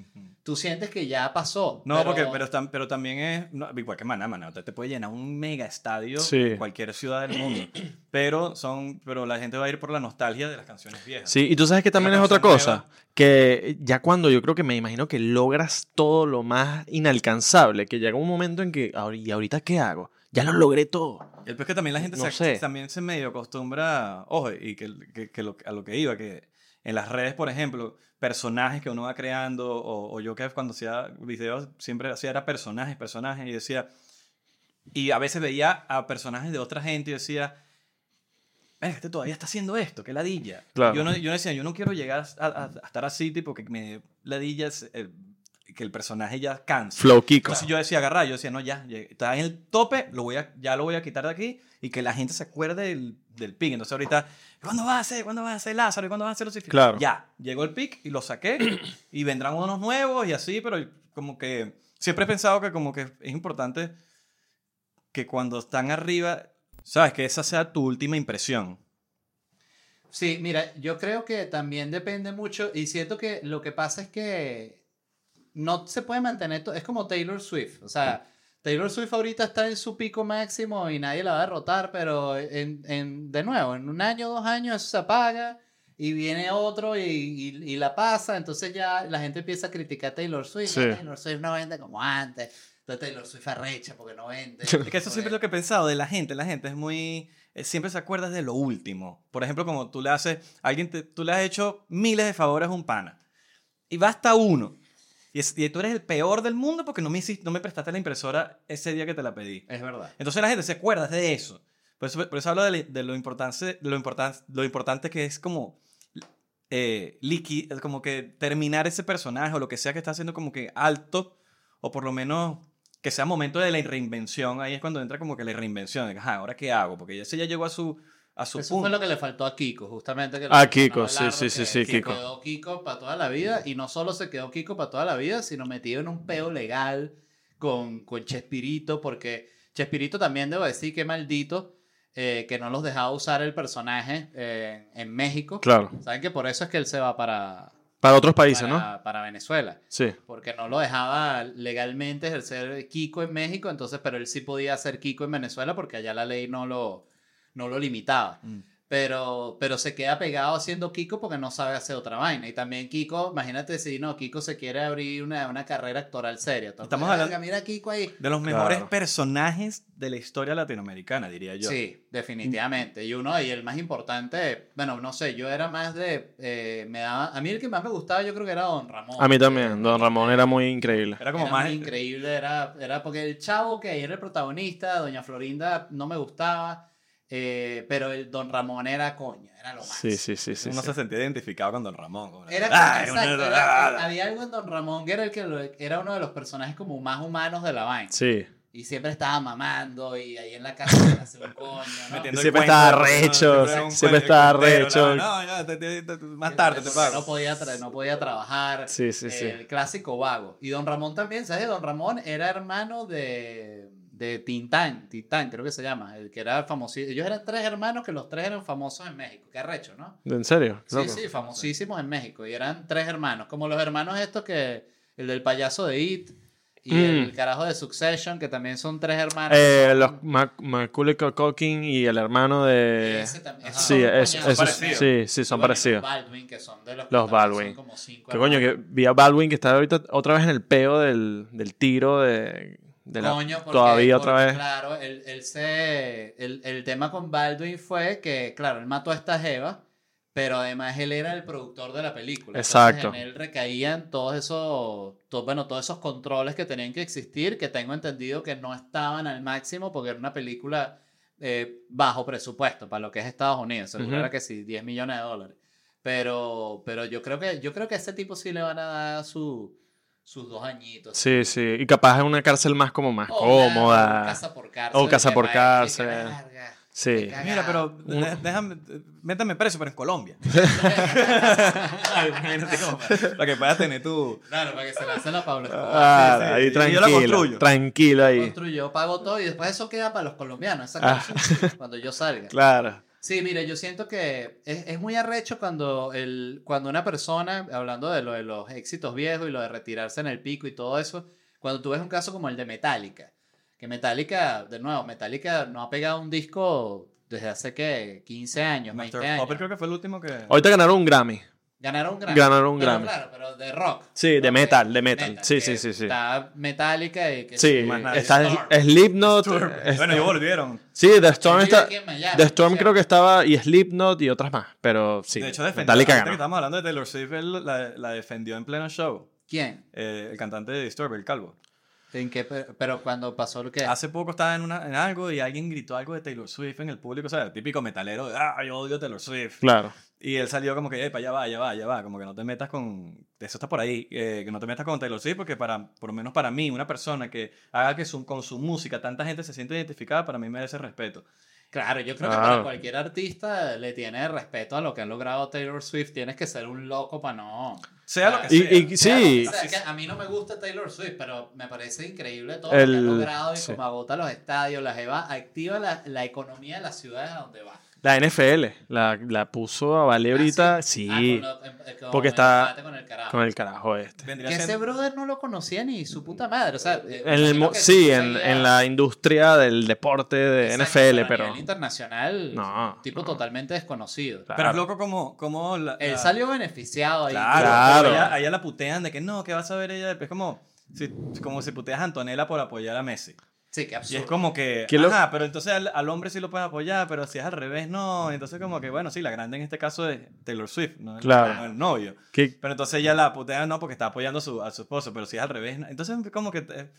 tú sientes que ya pasó. No, porque pero, tam- pero también es, no, igual que Maná, Maná, te, te puede llenar un mega estadio Sí. en cualquier ciudad del mundo, pero, son, pero la gente va a ir por la nostalgia de las canciones viejas. Sí, y tú sabes que también es otra cosa, que ya cuando yo creo que me imagino que logras todo lo más inalcanzable, que llega un momento en que, "Ahora- ¿y ahorita qué hago? Ya lo logré todo. El es que también la gente No se, sé. también se medio acostumbra, ojo, y que, que- que lo- a lo que iba, que en las redes, por ejemplo, personajes que uno va creando, o, o yo que cuando hacía videos siempre hacía era personajes, personajes, y decía, y a veces veía a personajes de otra gente y decía, "Verga, este todavía está haciendo esto, qué ladilla. Claro. Yo, no, yo decía, yo no quiero llegar a, a- a estar así, tipo, que me dé ladilla, es, eh, que el personaje ya canse. Flow Kiko. Entonces yo decía, agarrar, yo decía, no, ya, ya está en el tope, lo voy a, ya lo voy a quitar de aquí y que la gente se acuerde del, del pic. Entonces ahorita, ¿cuándo va a ser? ¿Cuándo va a ser Lázaro? ¿Y cuándo va a ser los Claro. Ya, llegó el pic y lo saqué y vendrán unos nuevos y así, pero como que siempre he pensado que como que es importante que cuando están arriba, sabes, que esa sea tu última impresión. Sí, mira, yo creo que también depende mucho y siento que lo que pasa es que no se puede mantener, es como Taylor Swift, o sea, Taylor Swift ahorita está en su pico máximo y nadie la va a derrotar, pero en, en- de nuevo, en un año, dos años eso se apaga y viene otro y, y- y la pasa, entonces ya la gente empieza a criticar a Taylor Swift, Sí. "Ah, Taylor Swift no vende como antes, entonces Taylor Swift arrecha porque no vende. Es que eso siempre es lo que he pensado de la gente. La gente es muy. eh, Siempre se acuerda de lo último. Por ejemplo, como tú le haces. Alguien te- tú le has hecho miles de favores a un pana. Y basta uno. Y, es- y tú eres el peor del mundo porque no me, hiciste- no me prestaste la impresora ese día que te la pedí. Es verdad. Entonces la gente se acuerda de eso. Por eso, por eso hablo de, de lo, importante, lo, importante, lo importante que es como. Eh, como que terminar ese personaje o lo que sea que está haciendo como que alto o por lo menos que sea momento de la reinvención ahí es cuando entra como que la reinvención ajá, ahora qué hago porque ya ese ya llegó a su a su Eso punto fue lo que le faltó a Kiko, justamente. Que A mencionaba Kiko, sí, sí, sí, sí, que Kiko. quedó Kiko para toda la vida y no solo se quedó Kiko para toda la vida, sino metido en un peo legal con, con Chespirito, porque Chespirito también debo decir que maldito eh, que no los dejaba usar el personaje eh, en México. Claro. Saben que por eso es que él se va para, Para otros países, ¿no? para, para Venezuela. Sí. Porque no lo dejaba legalmente ejercer Kiko en México, entonces, pero él sí podía hacer Kiko en Venezuela porque allá la ley no lo, no lo limitaba. Mm. Pero, pero se queda pegado haciendo Kiko porque no sabe hacer otra vaina. Y también Kiko, imagínate si no, Kiko se quiere abrir una, una carrera actoral seria. El Estamos hablando- "Verga, Mira a Kiko ahí. de los mejores Claro. personajes de la historia latinoamericana diría yo Sí, definitivamente. Y uno, y el más importante, bueno, no sé, yo era más de, eh, me daba, a mí el que más me gustaba yo creo que era Don Ramón. A mí también. Don Ramón era muy increíble. era como Era más muy increíble, era, era porque el chavo que era el protagonista, Doña Florinda, no me gustaba, eh, pero el Don Ramón era coño, era lo más. Sí, sí, sí, sí. uno sí. se sentía identificado con Don Ramón como- Era, Ay, exacto, una- era- había algo en Don Ramón que era, el que lo- era uno de los personajes como más humanos de la vaina. Sí. Y siempre estaba mamando y ahí en la casa hacía un coño, ¿no? metiendo el Siempre cuento, estaba ¿no? recho, siempre cuento, estaba recho. No, ya, te- te- te- más tarde te pago. No podía, tra- no podía trabajar. Sí, sí, sí. El clásico vago. Y Don Ramón también, ¿sabes? Don Ramón era hermano de, de Tintán, Tintán creo que se llama, el que era famoso. Ellos eran tres hermanos que los tres eran famosos en México. Qué arrecho, ¿no? ¿En serio? Sí, Loco. sí, famosísimos en México. Y eran tres hermanos, como los hermanos estos que, el del payaso de It y Mm. el carajo de Succession, que también son tres hermanos. Eh, los Mac- Macaulay Culkin y el hermano de... Ese también. Sí, son es- sí, sí, son parecidos. Los Baldwin, que son de los que Los Baldwin. como cinco Que coño, que vi a Baldwin que está ahorita otra vez en el peo del, del tiro de, de la- Coño, porque- todavía otra vez. Claro, él, él se, el, el tema con Baldwin fue que, claro, él mató a esta Jeva, pero además él era el productor de la película. Entonces, Exacto. en él recaían todos esos, to- bueno, todos esos controles que tenían que existir, que tengo entendido que no estaban al máximo porque era una película eh, bajo presupuesto para lo que es Estados Unidos. Seguro Ujú. era que sí, 10 millones de dólares. Pero, pero yo creo que yo creo que a ese tipo sí le van a dar su, sus dos añitos. Sí, sí. Y capaz en una cárcel más como más O una- o cómoda. casa por cárcel. O casa por cárcel. Sí. Mira, pero déjame, métame preso, pero en Colombia. Imagínate cómo, para que puedas tener tu... Claro, para que se lancen a Pablo. Ah, sí, sí. ahí Y yo la tranquilo. construyo. Tranquilo ahí. Construyo, pago todo y después eso queda para los colombianos. Esa Ah. cuando yo salga. Claro. Sí, mire, yo siento que es, es muy arrecho cuando, el, cuando una persona, hablando de lo de los éxitos viejos y lo de retirarse en el pico y todo eso, cuando tú ves un caso como el de Metallica, que Metallica, de nuevo, Metallica no ha pegado un disco desde hace, ¿qué? 15 años, 20 Mr. años. Popper creo que fue el último que... Ahorita ganaron un Grammy. Ganaron un Grammy. Ganaron un Pero Grammy. Claro, pero de rock. Sí, de metal, de metal. Sí, sí, sí, sí. Está Metallica y que Sí, nadie. está. Slipknot. Storm. está- Bueno, ellos volvieron. Sí, The Storm está. Miami, The Storm creo que estaba y Slipknot y otras más, pero sí. de hecho, defendió, Metallica que ganó. estamos hablando de Taylor Swift, él la, la defendió en pleno show. ¿Quién? Eh, el cantante de Disturbed, el calvo. ¿En qué? Pero, cuando pasó lo que... Hace poco estaba en, una, en algo y alguien gritó algo de Taylor Swift en el público, o sea, el típico metalero de, ah, yo odio Taylor Swift. Claro. Y él salió como que, epa, ya va, ya va, ya va, como que no te metas con, eso está por ahí, eh, que no te metas con Taylor Swift porque para, por lo menos para mí, una persona que haga que su, con su música tanta gente se siente identificada, para mí merece respeto. Claro, yo creo que para cualquier artista le tiene respeto a lo que ha logrado Taylor Swift. Tienes que ser un loco para no... Sea lo que sea. y- sí. a mí no me gusta Taylor Swift, pero me parece increíble todo El- lo que ha logrado y sí. cómo agota los estadios, las lleva, activa la, la economía de las ciudades a donde va. La NFL la, la puso a valer ahorita, Ah, sí, Ah, con lo- con porque el está Con el carajo. con el carajo este. Vendría Que ese brother no lo conocía ni su puta madre. O sea, eh, En el, sí, en, en la industria del deporte de Exacto, NFL, a pero... nivel internacional, No, tipo no. totalmente desconocido. Claro. Pero es loco como, como la, Él la- salió beneficiado ahí. Claro, Claro. Allá, allá la putean de que no, que vas a ver ella. Es como si, como si puteas a Antonella por apoyar a Messi. Sí, qué Y absurdo. es como que, ¿Qué lo- ajá, pero entonces al, al hombre sí lo puedes apoyar, pero si es al revés, no. Entonces como que, bueno, sí, la grande en este caso es Taylor Swift, no el, Claro. no el novio. ¿Qué- Pero entonces ella la putea no porque está apoyando a su, a su esposo, pero si es al revés, no. entonces como que eh,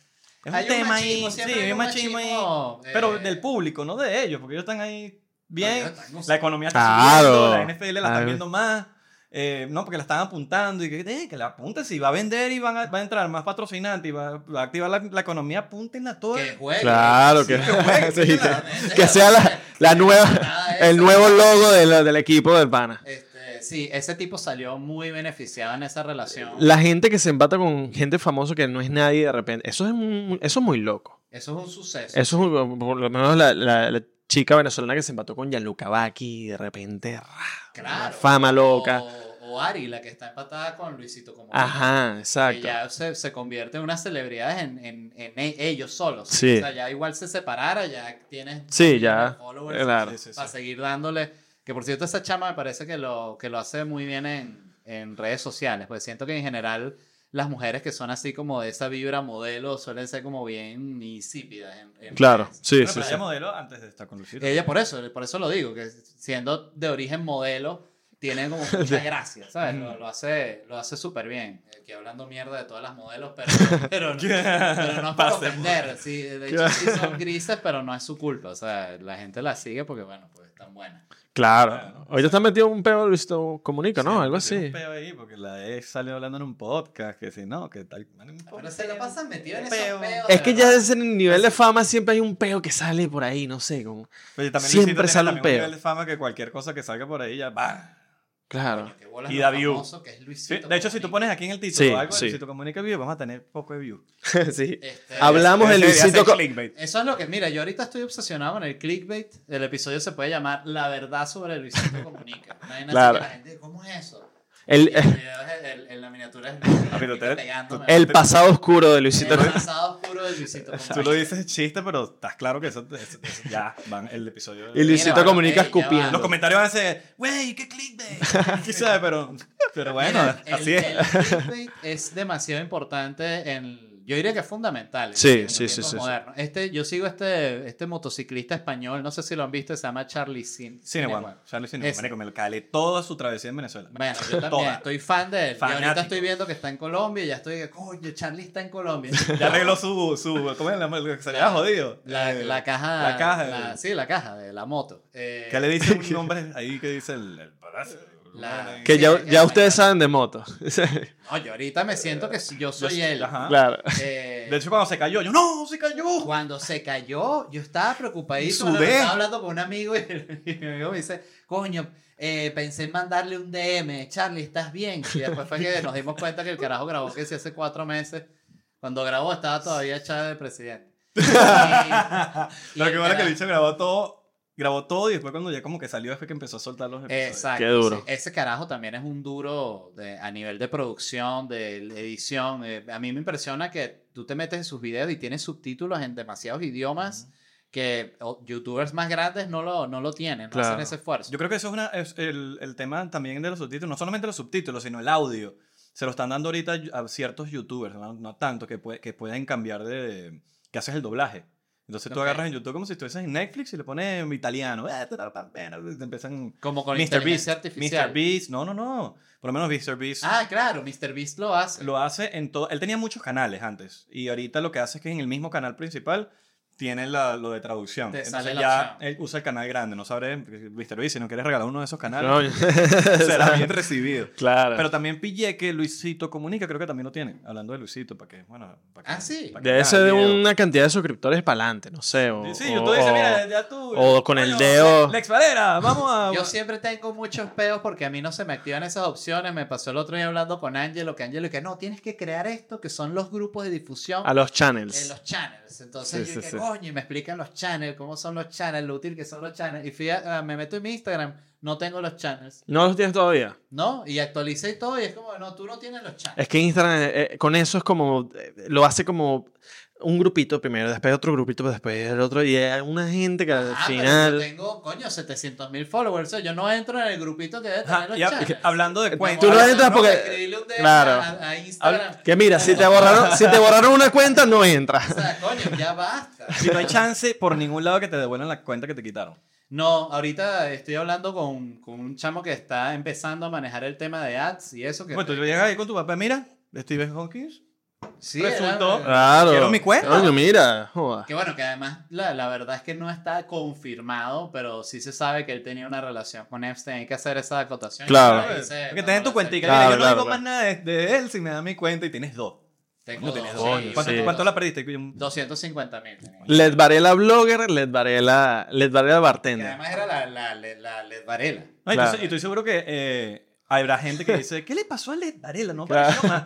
es un Hay un tema machismo, ahí, sí, hay un machismo machismo, ahí, pero eh, del público, no de ellos, porque ellos están ahí bien, la economía está Claro. subiendo, la NFL la Claro. están viendo más. Eh, no, porque la están apuntando y que, eh, que la apunten, si va a vender y van a, va a entrar más patrocinantes y va, va a activar la, la economía, apúntenla toda. Que juegue. Claro, que, juegue, sí, claro. que, que sea la, la nueva, el nuevo logo de la- del equipo del pana. Este, sí, ese tipo salió muy beneficiado en esa relación. La gente que se empata con gente famosa que no es nadie de repente, eso es muy, eso es muy loco. Eso es un suceso. Eso es por lo menos la, la- la chica venezolana que se empató con Gianluca Vacchi y de repente fama loca. O, o Ari, la que está empatada con Luisito Comunica. Ajá, Que exacto. ya se, se convierte en unas celebridades en, en, en e- ellos solos. Sí. O sea, ya igual se separara, ya tienes. Sí, ya, followers claro. Para seguir dándole. Que por cierto, esa chama me parece que lo, que lo hace muy bien en, en redes sociales. Pues siento que en general las mujeres que son así como de esa vibra modelo suelen ser como bien insípidas. En, en Claro, sí, Bueno, sí, pero sí. ella modeló antes de estar con Luisito. Ella por eso, por eso lo digo, que siendo de origen modelo, tiene como mucha gracia, ¿sabes? Lo, lo hace lo hace súper bien. Aquí hablando mierda de todas las modelos, pero, pero, no, pero no es para ofender. Sí, de hecho sí son grises, pero no es su culpa. O sea, la gente la sigue porque, bueno, pues están buenas. Claro. Bueno, Ahorita está metido un pedo Luisito Comunica, ¿no? Sí, Algo así. Un peo ahí, porque la ex salió hablando en un podcast, que si no, que tal. un Pero se la peo. pasan metidos en Peo. esos peos. Es que ya desde el nivel de fama siempre hay un peo que sale por ahí, no sé, como... Pero también Siempre sale un peo. nivel de fama que cualquier cosa que salga por ahí ya va. Claro. Y da view. famoso que es Sí, Luisito de hecho, si tú pones aquí en el título Sí, algo de sí. Luisito Comunica View, vamos a tener poco de view. sí. Este, Hablamos de Luisito... clickbait. Eso es lo que, mira, yo ahorita estoy obsesionado con el clickbait. El episodio se puede llamar La verdad sobre Luisito Comunica. Claro. que la gente, ¿cómo es eso? El, Y el video es el- el- la miniatura pegándome. el pasado oscuro de Luisito El pasado oscuro de Luisito. Tú lo dices chiste, pero estás claro que eso, eso- eso ya van el episodio. Y Luisito Mira, Comunica va. escupiendo. Los comentarios van a ser, wey, qué clickbait. ¿Qué sabe? Pero, pero bueno, Mira, el, así es. el clickbait es demasiado importante en... Yo diría que es fundamental. en- Sí, en sí, sí, sí, modernos. Este, yo sigo este, este motociclista español, no sé si lo han visto, se llama Charlie Sin Cinewan. Charlie Cinewan. Marico, me calé toda su travesía en Venezuela. Bueno, yo también Toda. estoy fan de él. Y ahorita Fanático. estoy viendo que está en Colombia y ya estoy, coño, Charlie está en Colombia. Ya arregló su, su ¿cómo es? La- que se le había jodido. La, Eh, la caja. La caja. la- sí, la caja de la moto. Eh, ¿Qué le dice un nombre ahí que dice el, el palacio? La- Que ya, ya ustedes saben de motos. No, yo ahorita me siento que yo soy Yo- él. Ajá. claro. Eh, De hecho, cuando se cayó, yo, ¡no, se cayó! cuando se cayó, yo estaba preocupadísimo. Sudé. Estaba hablando con un amigo y, y mi amigo me dice, coño, eh, pensé en mandarle un DM, Charlie, ¿estás bien? Y después fue que nos dimos cuenta que el carajo grabó que sí hace cuatro meses. Cuando grabó estaba todavía echado de presidente. Y- y Lo el que bueno es que carajo- el bicho grabó todo grabó todo y después cuando ya como que salió fue que empezó a soltar los episodios. Exacto. Qué duro. sí. Ese carajo también es un duro de- a nivel de producción, de edición. Eh, a mí me impresiona que tú te metes en sus videos y tienes subtítulos en demasiados idiomas que o, youtubers más grandes no lo, no lo tienen, no Claro. hacen ese esfuerzo. Yo creo que eso es, una, es el, el tema también de los subtítulos, no solamente los subtítulos, sino el audio. Se lo están dando ahorita a ciertos youtubers, no, no tanto, que, puede- que pueden cambiar de... que haces el doblaje. Entonces tú agarras en YouTube como si estuvieses en Netflix y le pones en italiano. eh, Te empiezan... Como con Mr. Beast, artificial. Mr. Beast, no, no, no. Por lo menos Mr. Beast Ah, claro, Mr. Beast lo hace. lo hace en todo. Él tenía muchos canales antes y ahorita lo que hace es que en el mismo canal principal tiene la- lo de traducción. Te Entonces sale la ya opción. él usa el canal grande. No sabré, Mr. Beast, si no quieres regalar uno de esos canales, será bien recibido. claro. Pero también pillé que Luisito Comunica, creo que también lo tiene. Hablando de Luisito, para que, bueno, para que, Ah, sí. para que Debe haga ser de video. una cantidad de suscriptores para adelante, no sé. O, Sí, o- YouTube dice, o- mira, ya tú. o con el coño, dedo. Lex Valera, vamos a. Yo siempre tengo muchos peos porque a mí no se me activan esas opciones. Me pasó el otro día hablando con Angelo, que Angelo que no, tienes que crear esto, que son los grupos de difusión a los en channels. los channels. Entonces Sí, yo sí, dije, sí. Coño, y me explican los channels, cómo son los channels, lo útil que son los channels. Y fui a- a- me meto en mi Instagram, no tengo los channels, ¿No los tienes todavía? ¿no? Y actualicé todo y es como, no, tú no tienes los channels. Es que Instagram eh, eh, con eso es como, eh, lo hace como un grupito primero, después otro grupito, después el otro, y hay una gente que al Ah, pero yo final... tengo, coño, 700 mil followers. o sea, yo no entro en el grupito que debe tener Ajá, los y a- channels. hablando de cuentas. Tú no entras ¿no? porque- DM Claro. A, a Instagram. Que mira, si te borraron, si te borraron una cuenta, no O entras. sea, coño, ya basta. Y no hay chance por ningún lado que te devuelvan la cuenta que te quitaron. No, ahorita estoy hablando con, con un chamo que está empezando a manejar el tema de ads y eso que... Bueno, tú llegas ahí con tu papá, mira, Stephen Hawking. Sí, resultó- era- Claro. Quiero mi cuenta. Coño, mira. joda. Que bueno, que además la, la verdad es que no está confirmado, pero sí se sabe que él tenía una relación con Epstein. Hay que hacer esa acotación. Claro. Ahí se- Que tenés tu no, cuentica. Claro, Mira, yo no claro, digo claro. más nada de, de él si me da mi cuenta y tienes dos. Tengo No dos, dos. sí, ¿Cuánto, sí. cuánto la perdiste? 250 mil. Led Varela blogger, Led Varela, Led Varela Que bartender. además era la, la, la, la Led Varela. No, y, estoy, y estoy seguro que eh, habrá gente que dice, ¿qué le pasó a Led Varela? No Claro. más.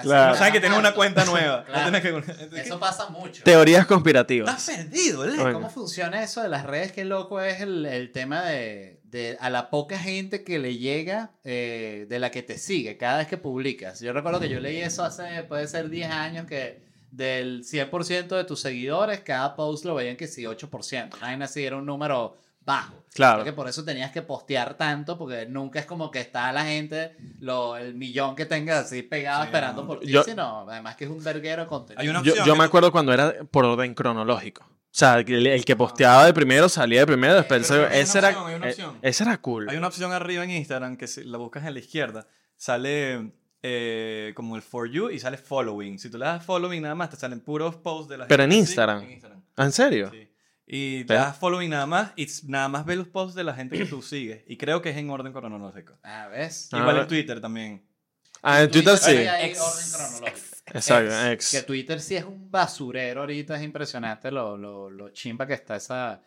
Claro. Que saben que tiene una cuenta nueva. Claro. No que... Eso pasa mucho. Teorías Estás conspirativas. perdido, Led. Oye. ¿Cómo funciona eso de las redes? Qué loco es el, el tema de, de a la poca gente que le llega eh, de la que te sigue cada vez que publicas. Yo recuerdo que yo leí eso hace, puede ser 10 años, que del 100% de tus seguidores, cada post lo veían que sí, 8%. Nadie así era un número bajo. Claro. Creo que por eso tenías que postear tanto, porque nunca es como que está la gente, lo, el millón que tengas así pegado Sí, esperando no. por ti, Yo- sino además que es un verguero contenido. Hay una Yo, me acuerdo cuando era por orden cronológico. O sea, el, el que posteaba de primero salía de primero, después el Pero segundo. hay una Ese era, opción, eh, ese era cool. Hay una opción arriba en Instagram que si la buscas en la izquierda, sale eh, como el For You y sale Following. Si tú le das Following nada más, te salen puros posts de la Pero gente en Instagram. En Instagram. ¿Ah, ¿En serio? Sí. Y te das Following nada más y nada más ve los posts de la gente que tú sigues. Y creo que es en orden cronológico. Ah, ¿ves? Ah, Igual en Twitter también. Ah, en Twitter sí. hay Ex. orden cronológico. Exacto, Que. Twitter sí es un basurero ahorita, es impresionante lo, lo, lo chimba que está esa,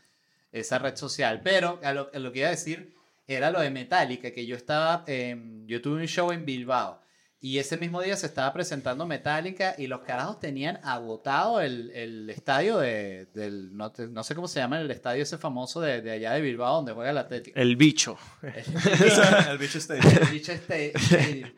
esa red social. Pero a lo, a lo que iba a decir era lo de Metallica, que yo estaba, em, yo tuve un show en Bilbao y ese mismo día se estaba presentando Metallica y los carajos tenían agotado el, el estadio de, del, no, te- no sé cómo se llama, el estadio ese famoso de, de allá de Bilbao donde juega el Atlético. El bicho. el bicho stage. El bicho este- stadium.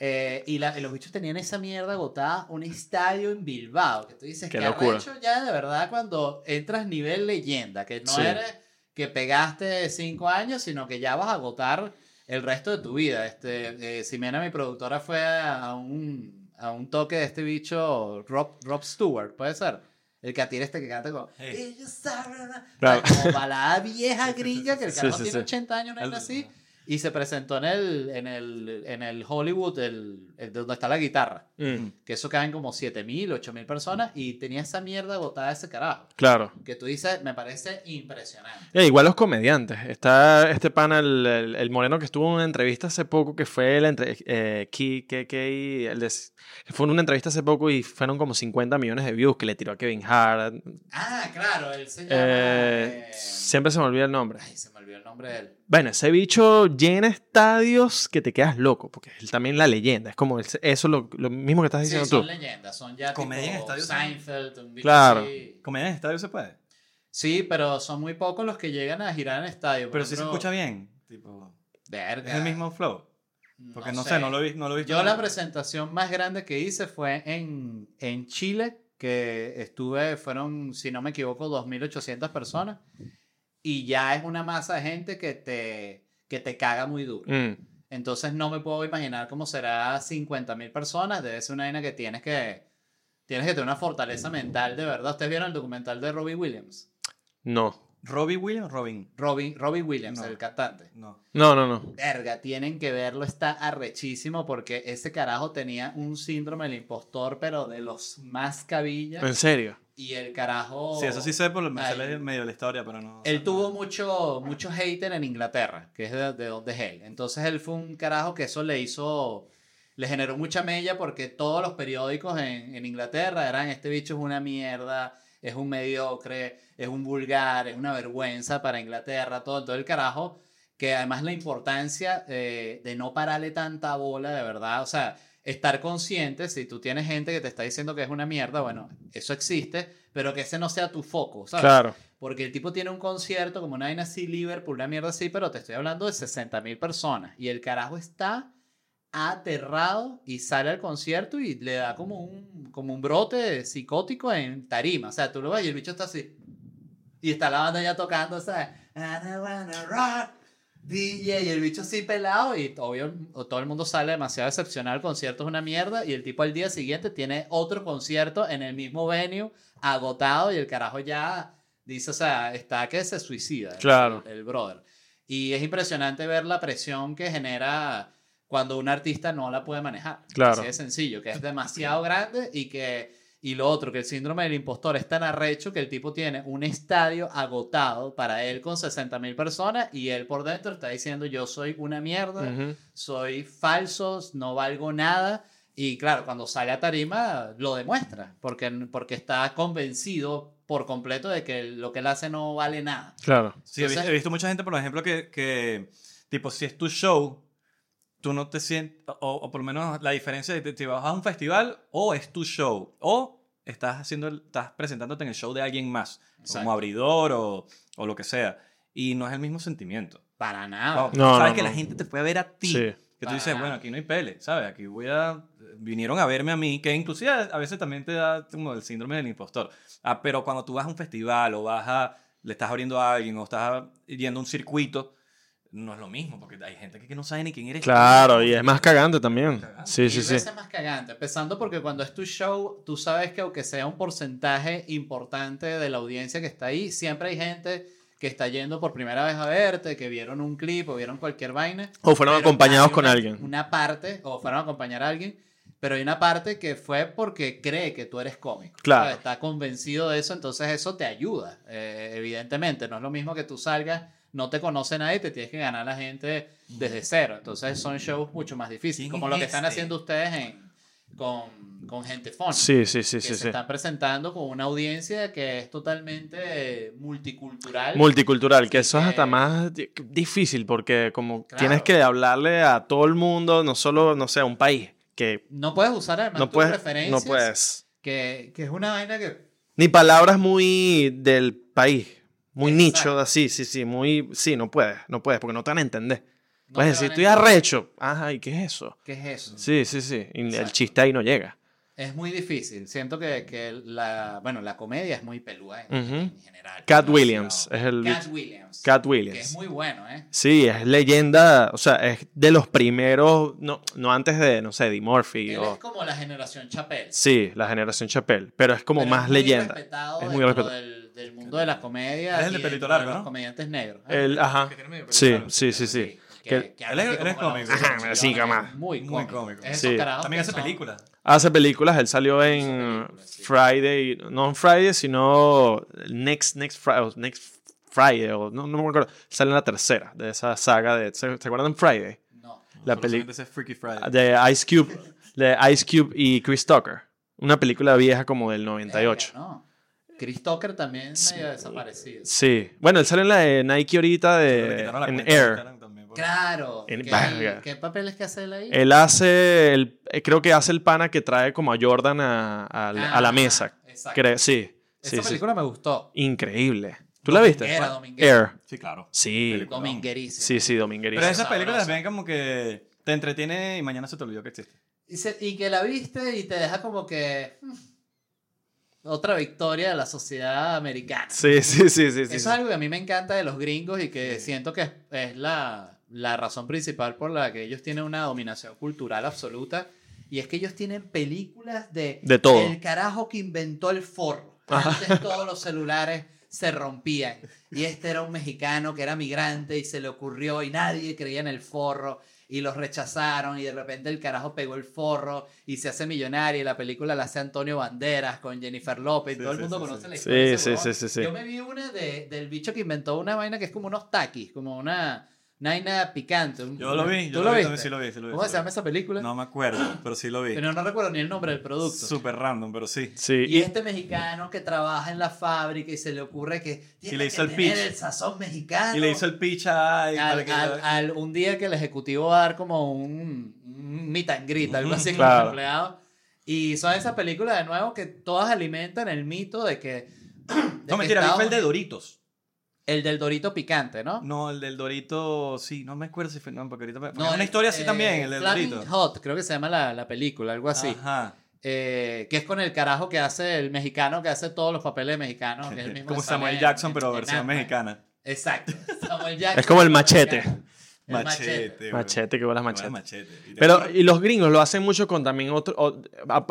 Eh, y, la- y los bichos tenían esa mierda agotada, un estadio en Bilbao. Que tú dices Qué que locura. arrecho ya de verdad cuando entras nivel leyenda, que no Sí. eres que pegaste cinco años, sino que ya vas a agotar el resto de tu vida. Este, eh, Ximena, mi productora, fue a un, a un toque de este bicho, Rob, Rob Stewart, puede ser. El que atira este que canta con. Hey. "Ellos saben". Como balada vieja gringa, que el Sí, carajo sí, tiene sí. 80 años, no es así. Y se presentó en el, en el, en el Hollywood, el, el de donde está la guitarra. Mm, Que eso caben como 7.000, 8.000 personas. Y tenía esa mierda botada ese carajo. claro. Que tú dices, me parece impresionante. Eh, igual los comediantes. Está este pana, el, el- el moreno que estuvo en una entrevista hace poco, que fue el entre, eh, Ki- Ke- Ke- el de- fue en una entrevista hace poco y fueron como 50 millones de views que le tiró a Kevin Hart. Ah, claro, él se llama. Eh, eh, siempre se me olvida el nombre. Ay, se me olvidó el nombre de él. Bueno, ese bicho llena estadios que te quedas loco, porque es también la leyenda. Es como el- eso lo, lo mismo que estás Sí, diciendo son tú. leyendas, son ya Comedia en estadios Seinfeld, un Claro. así. ¿Comedia en estadio se puede? Sí, pero son muy pocos los que llegan a girar en estadio. Por Pero si se escucha bien. Tipo, Verga. es el mismo flow. Porque no, sé. no lo vi, no lo he visto. Yo la presentación más grande que hice fue en, en Chile, que estuve, fueron, si no me equivoco, 2.800 personas. Y ya es una masa de gente que te, que te caga muy duro. Mm. Entonces no me puedo imaginar cómo será 50.000 personas. Debe ser una vaina que tienes que... Tienes que tener una fortaleza mental de verdad. ¿Ustedes vieron el documental de Robbie Williams? No. ¿Robbie Williams o Robin? Robbie, Robbie Williams, No. el cantante. No. No, no, no. Verga, tienen que verlo, está arrechísimo porque ese carajo tenía un síndrome del impostor, pero de los más cabillas. En serio. Y el carajo. Sí, eso sí sé, por me Ay. sale medio de la historia, pero no. Él tuvo mucho, mucho hater en Inglaterra, que es de, de donde es él. Entonces él fue un carajo que eso le hizo. Le generó mucha mella porque todos los periódicos en, en Inglaterra eran: este bicho es una mierda, es un mediocre, es un vulgar, es una vergüenza para Inglaterra, todo, todo el carajo. Que además la importancia eh, de no pararle tanta bola, de verdad. O sea, estar consciente, si tú tienes gente que te está diciendo que es una mierda, bueno, eso existe, pero que ese no sea tu foco, ¿sabes? Claro. Porque el tipo tiene un concierto como una vaina así, Liverpool, una mierda así, pero te estoy hablando de 60 mil personas. Y el carajo está aterrado y sale al concierto y le da como un, como un brote psicótico en tarima. O sea, tú lo ves y el bicho está así. Y está la banda ya tocando, ¿sabes? I don't wanna rock, DJ, y el bicho así pelado y obvio todo el mundo sale demasiado decepcionado, el concierto es una mierda y el tipo al día siguiente tiene otro concierto en el mismo venue, agotado y el carajo ya dice, o sea, está que se suicida. Claro. El, el brother. Y es impresionante ver la presión que genera cuando un artista no la puede manejar. Claro. Así de sencillo, que es demasiado grande y que... Y lo otro, que el síndrome del impostor es tan arrecho que el tipo tiene un estadio agotado para él con 60 mil personas y él por dentro está diciendo yo soy una mierda, Ujú. soy falso, no valgo nada. Y claro, cuando sale a tarima lo demuestra, porque, porque está convencido por completo de que lo que él hace no vale nada. Claro. Sí, he, visto, Entonces- he visto mucha gente, por ejemplo, que, que, tipo, si es tu show, tú no te sientes, o, o por lo menos la diferencia de que te vas a un festival o es tu show, o estás, haciendo, el- estás presentándote en el show de alguien más, Exacto. como abridor o, o lo que sea, y no es el mismo sentimiento. Para nada. No, Sabes no, que no. la gente te puede ver a ti. Sí. Que tú Para dices, nada. bueno, aquí no hay pele, ¿sabes? Aquí voy a... Vinieron a verme a mí, que inclusive a veces también te da como el síndrome del impostor. Ah, pero cuando tú vas a un festival o vas a... Le estás abriendo a alguien o estás yendo a un circuito, no es lo mismo, porque hay gente que no sabe ni quién eres. Claro, y es más cagante también. Sí, sí, Mil sí. veces más cagante. Empezando porque cuando es tu show, tú sabes que aunque sea un porcentaje importante de la audiencia que está ahí, siempre hay gente que está yendo por primera vez a verte, que vieron un clip o vieron cualquier vaina. O fueron acompañados hay con una- alguien. Una parte, o fueron a acompañar a alguien, pero hay una parte que fue porque cree que tú eres cómico. Claro. O sea, Está convencido de eso, entonces eso te ayuda, eh, evidentemente. No es lo mismo que tú salgas, no te conoce nadie, te tienes que ganar a la gente desde cero. Entonces son shows mucho más difíciles, ¿Quién como lo que están este? haciendo ustedes en, con, con gente fun. Sí, sí, sí, que sí, se sí. están presentando con una audiencia que es totalmente multicultural. Multicultural, que eso es hasta más di- difícil porque como Claro. tienes que hablarle a todo el mundo, no solo, no sé, a un país, que no puedes usar además no tus puedes, preferencias. no puedes. Que, que es una vaina que Ni palabras muy del país, muy Exacto. nicho, así, sí, sí, muy, sí, no puedes, no puedes, porque no te van a entender. no puedes decir, estoy arrecho. Ajá, ¿y qué es eso? ¿Qué es eso? Sí, sí, sí, y el chiste ahí no llega. Es muy difícil. Siento que, que la, bueno, la comedia es muy peluda en, Ujú. en general. Cat Demasiado. Williams es el Cat. Williams. Cat Que Williams. es muy bueno, ¿eh? Sí, es leyenda, o sea, es de los primeros, no, no antes de, no sé, Eddie Murphy Él o... es como la generación Chappelle. Sí, la generación Chappelle, pero es como pero más es muy leyenda. respetado Es muy respetado. Del, mundo de la comedia. Es el de pelito largo, los ¿no? comediantes negros. ¿eh? El, ajá. Que tiene medio Sí, pelito. sí, sí, sí. Que, Que- que Él es- así él cómico. Ajá, chillona, sí, cama. Muy Muy cómico. cómico. Es Sí. También hace son- películas. Hace películas, él salió en sí. Friday, no en Friday, sino Next, Next, Friday, Next Friday, o no, no me acuerdo. Sale en la tercera de esa saga de, ¿se, ¿se acuerdan Friday? No. La película ese Freaky Friday. de Ice Cube, de Ice Cube y Chris Tucker. Una película vieja como del 98. Verga, no. Chris Tucker también medio desaparecido. Sí. Bueno, él sale en la de Nike ahorita de en Air. También, Claro. En- ¿Qué. ¿Qué papeles que hace él ahí? Él hace, el, eh, creo que hace el pana que trae como a Jordan a, a- a la Ah, mesa. exacto. Sí, sí, Esa sí. película me gustó. Increíble. ¿Tú la viste? Dominguera, dominguera. Air. Sí, claro. Sí. Película. Dominguerísimo. Sí, sí, dominguerísimo. Pero esas películas ven como que te entretiene y mañana se te olvidó que existe. Y, se- y que la viste y te deja como que... mm, Otra victoria de la sociedad americana. Sí, sí, sí, sí. sí, Eso sí. es algo que a mí me encanta de los gringos y que siento que es, es la, la razón principal por la que ellos tienen una dominación cultural absoluta. Y es que ellos tienen películas de... De todo. El carajo que inventó el forro. Antes todos los celulares se rompían. Y este era un mexicano que era migrante y se le ocurrió y nadie creía en el forro. Y los rechazaron y de repente el carajo pegó el forro y se hace millonario y la película la hace Antonio Banderas con Jennifer López. Sí, Todo el mundo sí, conoce sí. la historia. Sí, sí, sí, sí. Yo me vi una de, del bicho que inventó una vaina que es como unos taquis, como una naina picante. un- Yo lo vi, ¿Tú yo lo lo vi, viste? sí lo vi, sí lo vi, ¿Cómo sí se llama vi. esa película? No me acuerdo, pero sí lo vi. Pero no recuerdo ni el nombre del producto. Súper random, pero sí. Sí, Y y- este mexicano que trabaja en la fábrica y se le ocurre que tiene le hizo que el tener pitch. el sazón mexicano. Y le hizo el pitch a... y al, que- al- al- un día que el ejecutivo va a dar como un, un meet and greet, algo así con Claro. los empleados. Y son esas películas de nuevo que todas alimentan el mito de que... de No, que mentira, fue el de Doritos. El del Dorito picante, ¿no? No, el del Dorito, sí, no me acuerdo si fue, no, porque ahorita me... No, es una historia así eh, también, el del Flaming Dorito. Hot, creo que se llama la, la película, algo así. Ajá. Eh, que es con el carajo que hace el mexicano que hace todos los papeles mexicanos. Que es el mismo Como Samuel Jackson, en- pero en versión mexicana. Exacto. Samuel Jackson. Es como el machete. mexicano. Machete. Machete, que bolas machete. machete. Y Pero, y los gringos lo hacen mucho con también otros.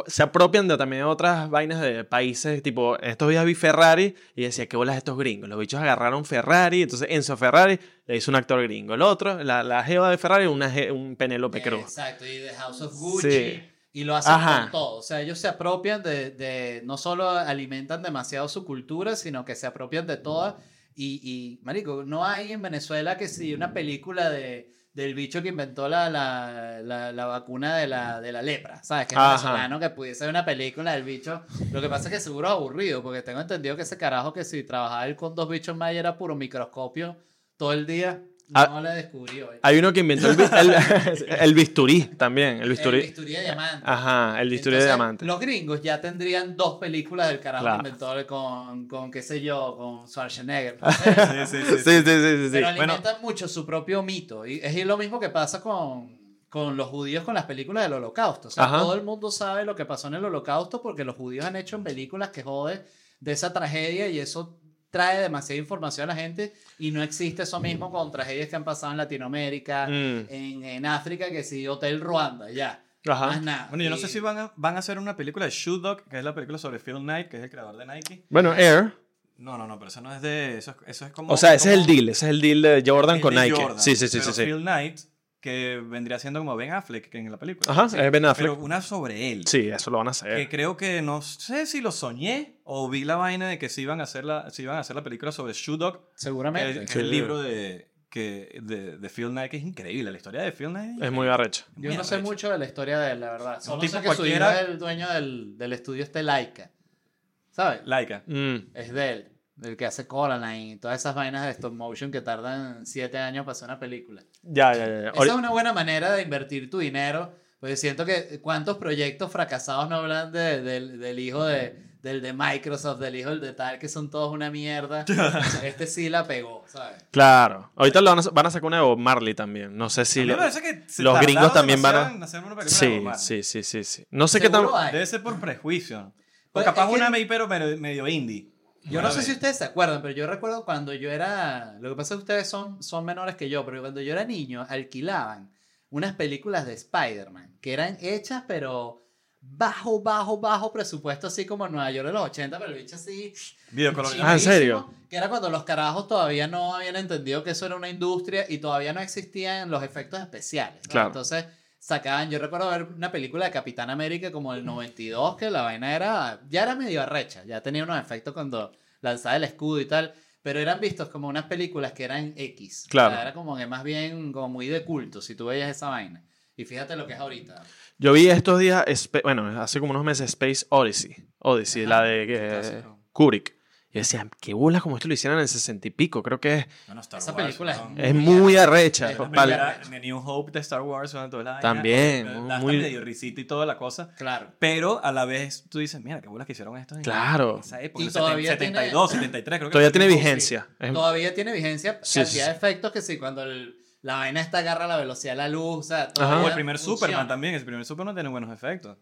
Se apropian de también otras vainas de países. Tipo, estos días vi Ferrari y decía, ¿qué bolas estos gringos? Los bichos agarraron Ferrari. Entonces Enzo Ferrari le hizo un actor gringo. El otro, la, la jeva de Ferrari, una, je- un Penélope Cruz. Exacto. Y The House of Gucci. Sí. Y lo hacen Ajá. con todo. O sea, ellos se apropian de, de. No solo alimentan demasiado su cultura, sino que se apropian de todas. Y, y, Marico, no hay en Venezuela que si una película de. Del bicho que inventó la, la, la, la vacuna de la, de la lepra, ¿sabes? Que es venezolano, que pudiese una película del bicho. Lo que pasa es que seguro es aburrido, porque tengo entendido que ese carajo que si trabajaba él con dos bichos más y era puro microscopio todo el día, Ah, no le descubrió. Hay uno que inventó el, el, el bisturí también. El bisturí. El bisturí de diamante. Ajá, el bisturí de diamante. Los gringos ya tendrían dos películas del carajo Claro. que inventó con, con, qué sé yo, con Schwarzenegger. Sí, sí, sí. Sí, sí, sí, sí. sí. Pero Bueno. alimentan mucho su propio mito. Y es lo mismo que pasa con, con los judíos con las películas del holocausto. O sea, Ajá. todo el mundo sabe lo que pasó en el holocausto porque los judíos han hecho en películas que joden de esa tragedia y eso trae demasiada información a la gente y no existe eso mismo con tragedias que han pasado en Latinoamérica, Mm. en, en África, que sí, Hotel Ruanda, ya. Más Ajá. nada. Bueno, yo no sé si van a, van a hacer una película de Shoe Dog, que es la película sobre Phil Knight, que es el creador de Nike. Bueno, Air. No, no, no, pero eso no es de... Eso es, eso es como... O sea, ese es el como- deal. Ese es el deal de Jordan el con de Nike. Jordan. Sí, sí, sí, Pero sí. sí. Phil Knight, que vendría siendo como Ben Affleck que en la película. Ajá, es Ben Affleck. Pero una sobre él. Sí, eso lo van a Que hacer. creo que no sé si lo soñé o vi la vaina de que se iban a hacer la, se iban a hacer la película sobre Shoe Dog, que, Seguramente. que es Sí. el libro de, que, de, de Phil Knight, que es increíble. La historia de Phil Knight Es muy arrecho. Yo muy no sé arrecha. mucho de la historia de él, la verdad. Solo tipo sé que su hijo cualquiera- es el dueño del, del estudio este Laika. ¿Sabes? Laika. Mm. Es de él. El que hace Coraline y todas esas vainas de stop motion que tardan siete años para hacer una película. Ya, ya, ya. Esa es una buena manera de invertir tu dinero. Porque siento que cuántos proyectos fracasados no hablan de- del, del hijo de, del de Microsoft, del hijo del de tal, que son todos una mierda. Este sí la pegó, ¿sabes? Claro. Ahorita lo van, a, van a sacar una de Bob Marley también. No sé si. Lo- que los gringos también van a- hacer una película de Sí, sí, sí, sí, sí. No sé qué tan. Debe ser por prejuicio. O Pues, capaz es que- una me pero medio, medio indie. Yo no sé si ustedes se acuerdan, pero yo recuerdo cuando yo era. Lo que pasa es que ustedes son, son menores que yo, pero cuando yo era niño, alquilaban unas películas de Spider-Man que eran hechas, pero bajo, bajo, bajo presupuesto, así como en Nueva York de los 80, pero el bicho así. Ah, ¿en serio? Que era cuando los carajos todavía no habían entendido que eso era una industria y todavía no existían los efectos especiales. ¿no? Claro. Entonces sacaban, yo recuerdo ver una película de Capitán América como el 92, que la vaina era, ya era medio arrecha, ya tenía unos efectos cuando lanzaba el escudo y tal, pero eran vistos como unas películas que eran X. Claro. O sea, era como que más bien como muy de culto, si tú veías esa vaina. Y fíjate lo que es ahorita. Yo vi estos días, bueno, hace como unos meses Space Odyssey. Odyssey, Ajá, la de eh. Kubrick. Yo decía, qué bolas como esto lo hicieron en el 60 y pico. Creo que es, No, no, Star Esa Wars, película es muy arrecha. Es La muy Vale. New Hope de Star Wars, toda la También, da muy- hasta medio risita y toda la cosa. Claro. Pero a la vez tú dices, mira, qué bolas que hicieron esto en Claro. esa época. Y todavía 72, 73, creo que Todavía tiene vigencia. Es- Todavía tiene vigencia, Sí, cantidad sí, de sí. efectos que sí, cuando el- la vaina está agarra la velocidad de la luz, o sea, O el primer funciona. Superman también. El primer Superman tiene buenos efectos.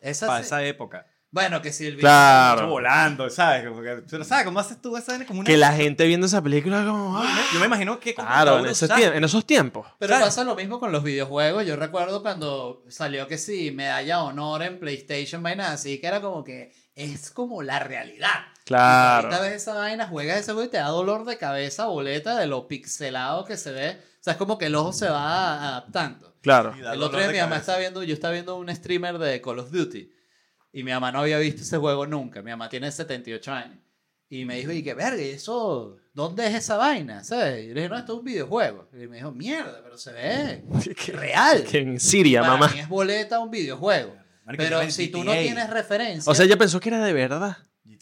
Esa Para sí- esa época. Bueno, que si el Claro. Mucho volando, ¿sabes? Como que- pero ¿sabes cómo haces tú esa vaina como una... Que la gente viendo esa película como... "Ah". Yo me imagino que... Claro, en, tie- en esos tiempos. Pero ¿sabes? pasa lo mismo con los videojuegos. Yo recuerdo cuando salió que sí, medalla honor en PlayStation, vaina así, que era como que es como la realidad. Claro. Ahorita ves esa vaina, juegas ese juego y te da dolor de cabeza, boleta, de lo pixelado que se ve. O sea, es como que el ojo se va adaptando. Claro. El otro día mi mamá estaba viendo, yo estaba viendo un streamer de Call of Duty y mi mamá no había visto ese juego nunca. Mi mamá tiene 78 años. Y me dijo, y que verga, ¿y eso? ¿Dónde es esa vaina? ¿Sabes? Y le dije, no, esto es un videojuego. Y me dijo, mierda, pero se ve real. Que en Siria, Para mamá. mí es boleta un videojuego. Marico, Pero si tú no tienes referencia. O sea, ella pensó que era de verdad.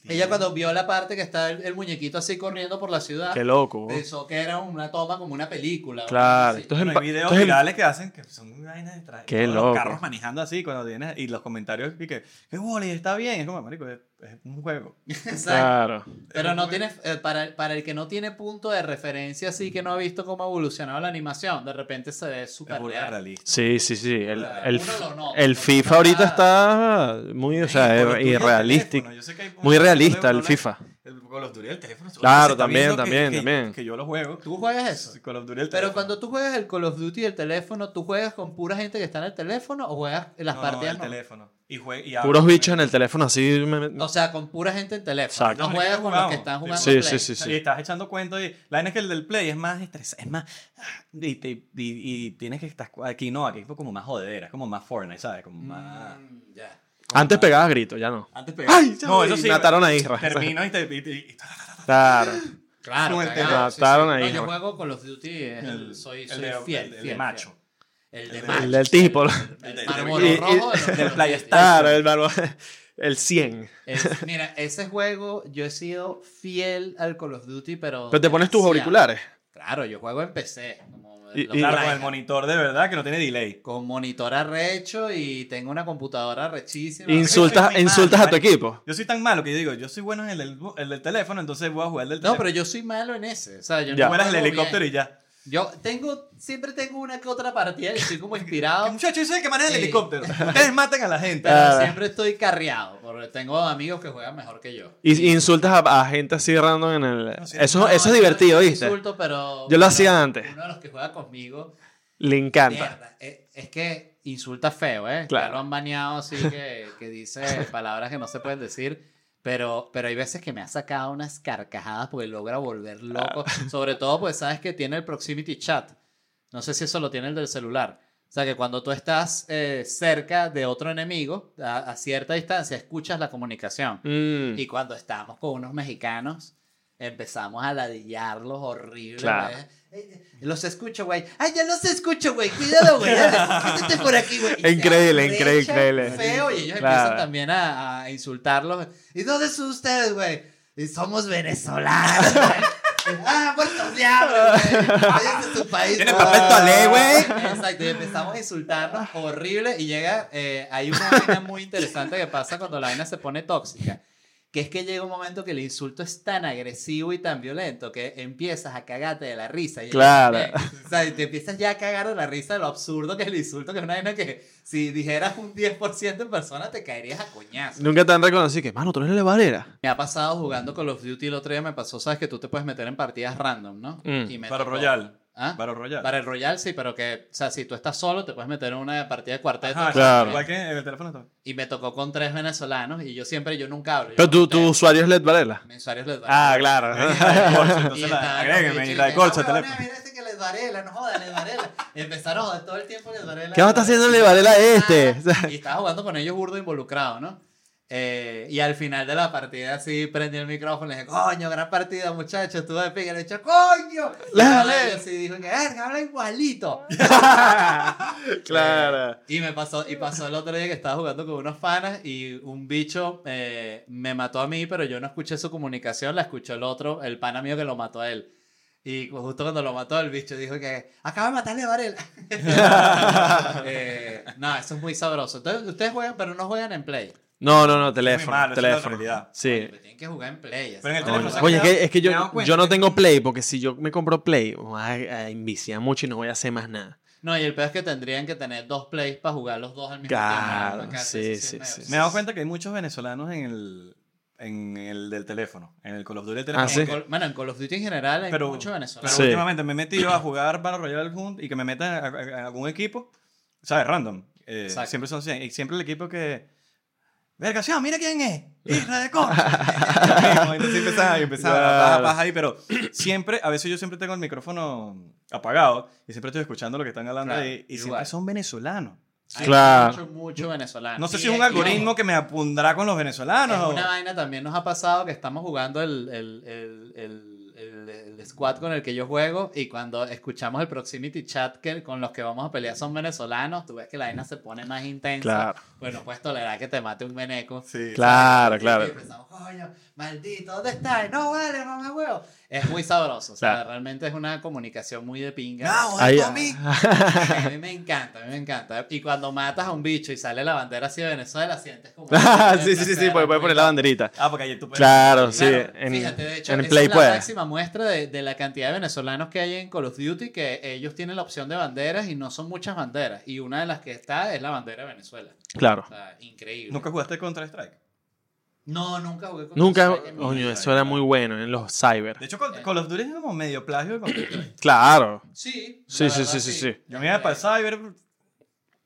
Ella cuando vio la parte que está el, el muñequito así corriendo por la ciudad, Qué loco. pensó que era una toma como una película. Claro. en hay videos entonces virales que hacen que son vainas de traje. Qué loco. Los carros manejando así cuando tienes y los comentarios y que qué bola y está bien, es como marico, es, un juego. Exacto. Claro. Pero no tiene, eh, para, para el que no tiene punto de referencia, así que no ha visto cómo ha evolucionado la animación, de repente se ve súper realista. Sí, sí, sí. El, Claro, el, nota, el FIFA ahorita está- muy, o sea, hay- Muy realista el FIFA. El Call of Duty del teléfono. Claro, también, que- también, que- también. Que yo lo juego. ¿Tú juegas eso? Call of Duty del Pero teléfono. cuando tú juegas el Call of Duty del teléfono, ¿tú juegas con pura gente que está en el teléfono o juegas en las no, partidas? el no? teléfono. Y jue- y Puros bichos en el teléfono así. me- O sea, con pura gente en teléfono. Exacto. No juegas es con los que están jugando Sí, Play. sí, sí, sí. Y estás echando cuentos y la vaina es que el del play es más estresante, es más y, te- y, y tienes que estar aquí no, aquí fue como más jodedera, es como más Fortnite, ¿sabes? Como más Mm, ya. Antes pegaba gritos, ya no. antes pegaba. Ay, ya no, eso sí. mataron a Isra. Termino y te y, y- y- Claro. Claro, Con el cagado, teléfono. sí, sí. Mataron ahí, No, yo juego Call of Duty, es el- el- soy, el de- fiel, el de macho. El de macho. El del tipo. El El de- mármol y- y- rojo de los del. Claro, el barbo. El 100. Es- mira, ese juego yo he sido fiel al Call of Duty, pero. Pero te pones tus auriculares. Claro, yo juego en PC. Como Y- Claro, con el monitor de verdad que no tiene delay. Con monitor arrecho y tengo una computadora rechísima. Insultas, insultas malo, a tu equipo. Yo soy tan malo que yo digo, yo soy bueno en el del, el del teléfono, entonces voy a jugar el del No, teléfono. pero yo soy malo en ese. O sea, yo Ya. no el helicóptero bien. y ya. Yo tengo, siempre tengo una que otra partida y estoy como inspirado. muchacho, yo soy el que maneja el Sí. helicóptero. Ustedes maten a la gente. Pero Claro. siempre estoy carreado, tengo amigos que juegan mejor que yo. Y insultas a, a gente así random en el. No, sí, Eso, No, eso yo es divertido, no ¿viste? insulto, pero Yo lo hacía pero antes. Uno de los que juega conmigo, Le encanta. mierda, es, es que insulta feo, ¿eh? Claro. Ya lo han baneado así que, que dice palabras que no se pueden decir. Pero, pero hay veces que me ha sacado unas carcajadas porque logra volver loco. Sobre todo, pues sabes que tiene el proximity chat. No sé si eso lo tiene el del celular. O sea, que cuando tú estás eh, cerca de otro enemigo, a, a cierta distancia, escuchas la comunicación. Mm. Y cuando estábamos con unos mexicanos, empezamos a ladillarlos horrible. Claro. Eh, eh, Los escucho, güey. Ay, ya los escucho, güey. Cuidado, güey. Quítate por aquí, güey. Increíble, increíble, increíble. Feo, y ellos Claro. empiezan también a, a insultarlos. ¿Y dónde son ustedes, güey? Y somos venezolanos, Ah, puertos diablos, güey. Váyanse a su país. Tiene papel toalé, güey. Exacto, y empezamos a insultarnos horrible y llega, eh, hay una vaina muy interesante que pasa cuando la vaina se pone tóxica, que es que llega un momento que el insulto es tan agresivo y tan violento que empiezas a cagarte de la risa. Y Claro. eh, o sea, te empiezas ya a cagar de la risa de lo absurdo que es el insulto, que es una vaina que si dijeras un 10% en persona te caerías a coñazo. Nunca te han reconocido que, mano, tú eres la Valera. Me ha pasado jugando Call of Duty el otro día, me pasó, sabes que tú te puedes meter en partidas random, ¿no? Mm. Y me Para tocó- Royal. ¿Ah? Para Royal. Para el Royal sí, pero que, o sea, si tú estás solo, te puedes meter en una partida de cuarteto. Ajá, Claro. Igual que en el teléfono está. Y me tocó con tres venezolanos y yo siempre, yo nunca hablo. yo Pero tu, tu usuario es Led Varela. mis usuarios les Ah, claro. Entonces agréguenme y la de colcha "No, teléfono. Mira este que les Varela, no jodas, les Varela. Y empezaron a joder todo el tiempo les Varela. ¿Qué va a estar haciendo el Varela este? Y estaba jugando con ellos burdo involucrado, ¿no? Eh, y al final de la partida así prendí el micrófono y le dije, coño, gran partida muchachos, estuve de pique. Le dije, coño. Y Dale. así dijo que, verga, habla igualito. claro. Y me pasó, y pasó el otro día que estaba jugando con unos panas y un bicho eh, me mató a mí, pero yo no escuché su comunicación, la escuchó el otro, el pana mío que lo mató a él. Y justo cuando lo mató, el bicho dijo que acaba de matarle a Varela. eh, no, eso es muy sabroso. Entonces, ustedes juegan, pero no juegan en Play. No, no, no, teléfono. malo, es la teléfono. realidad. Sí. Pero tienen que jugar en Play. Pero en el teléfono, ¿sabes Oye, es que, es que yo, yo no tengo Play, porque si yo me compro Play, me voy a, a enviciar mucho y no voy a hacer más nada. No, y el peor es que tendrían que tener dos plays para jugar los dos al mismo Claro, tiempo. Acá, sí, sí, es sí. medio- Me he dado cuenta que hay muchos venezolanos en el, en el del teléfono, en el Call of Duty del teléfono. Ah, sí. En Call- Bueno, en Call of Duty en general hay Pero, mucho pero venezolano. Sí. últimamente me he metido a jugar Battle Royale juntos y que me metan a algún equipo, ¿sabes? Random. Eh, Exacto. siempre son 100. Y siempre el equipo que. Verga, sí, mira quién es. Isra de Concha. Entonces empezaba, empezaba paja, paja ahí, pero siempre, a veces yo siempre tengo el micrófono apagado y siempre estoy escuchando lo que están hablando Claro, ahí y igual. siempre son venezolanos. Hay Claro. Mucho, mucho venezolano. No sé Y si es un algoritmo que me apondrá con los venezolanos. Es una vaina también nos ha pasado que estamos jugando el, el, el, el, el- el squad con el que yo juego y cuando escuchamos el proximity chat que con los que vamos a pelear son venezolanos, tú ves que la vaina se pone más intensa. Claro. Pues no puedes tolerar que te mate un veneco. Sí. Claro, Y claro. empezamos, coño, maldito, ¿dónde estás? No vale, mamá huevo. Es muy sabroso, o sea, Claro. realmente es una comunicación muy de pinga. No, Ahí- a mí. A mí me encanta, a mí me encanta. Y cuando matas a un bicho y sale la bandera así de Venezuela, sientes como... sí, sí, sí, sí, porque puede poner la banderita. Ah, porque ahí tú puedes. Claro, sí. Claro, En, fíjate, de hecho, en esa Play es la puede. máxima muestra de, de la cantidad de venezolanos que hay en Call of Duty, que ellos tienen la opción de banderas y no son muchas banderas. Y una de las que está es la bandera de Venezuela. Claro. O sea, increíble. ¿Nunca jugaste contra Strike? No, nunca jugué con Nunca, eso era muy bueno en los cyber. De hecho, Call, Call of Duty es como medio plagio de Counter Strike. Claro. Sí, Sí, sí, verdad, sí, sí, sí. Yo me iba para el cyber.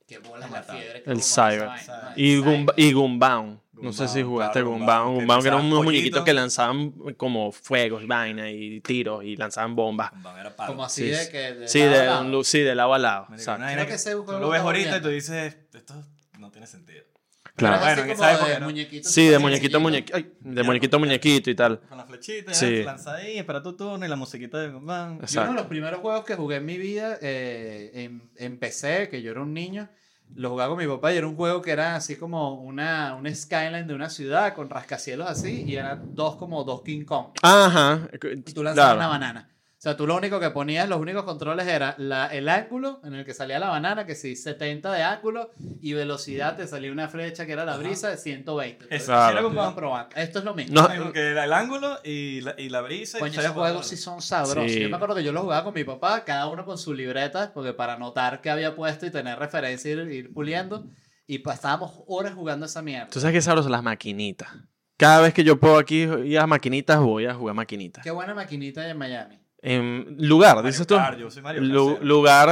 Qué bola la fiebre. El con cyber. Y, El No sé si jugaste claro. Goombound, que eran unos muñequitos que lanzaban como fuegos, vaina y tiros y lanzaban bombas. Era palo. Como así Sí, de sí. que... de Sí, lado a de, lado. un sí, de lado a lado. Creo que tú juego lo ves ahorita y tú dices, esto no tiene sentido. Pero Claro. es Bueno, esa época de no. muñequito. Sí, de muñequito muñequito. ay, de muñequito a muñequito y tal. Con la flechita, Sí. lanza ahí, espera tu turno y la musiquita de Goombound. Yo uno de los primeros juegos que jugué en mi vida eh, en, en PC, que yo era un niño, lo jugaba con mi papá y era un juego que era así como una, un skyline de una ciudad con rascacielos así y eran dos como dos King Kong. Ajá. Y tú lanzabas Claro. una banana. O sea, tú lo único que ponías, los únicos controles era la, el ángulo en el que salía la banana, que sí, 70 de ángulo, y velocidad te salía una flecha que era la brisa de 120. Entonces, Eso, tú Claro. ibas Goombound probando. Esto es lo mismo. No, Como que era el ángulo y la, y la brisa. y Coño, sabías esos juegos sí son sabrosos. Sí. Yo me acuerdo que yo los jugaba con mi papá, cada uno con su libreta, porque para notar qué había puesto y tener referencia y ir, ir puliendo. Y pasábamos horas jugando esa mierda. Tú sabes que sabroso las maquinitas. Cada vez que yo puedo aquí ir a maquinitas, voy a jugar maquinitas. Qué buena maquinita hay en Miami. En lugar, Mario dices tú. Kart, yo soy Mario Lu- Kart, lugar,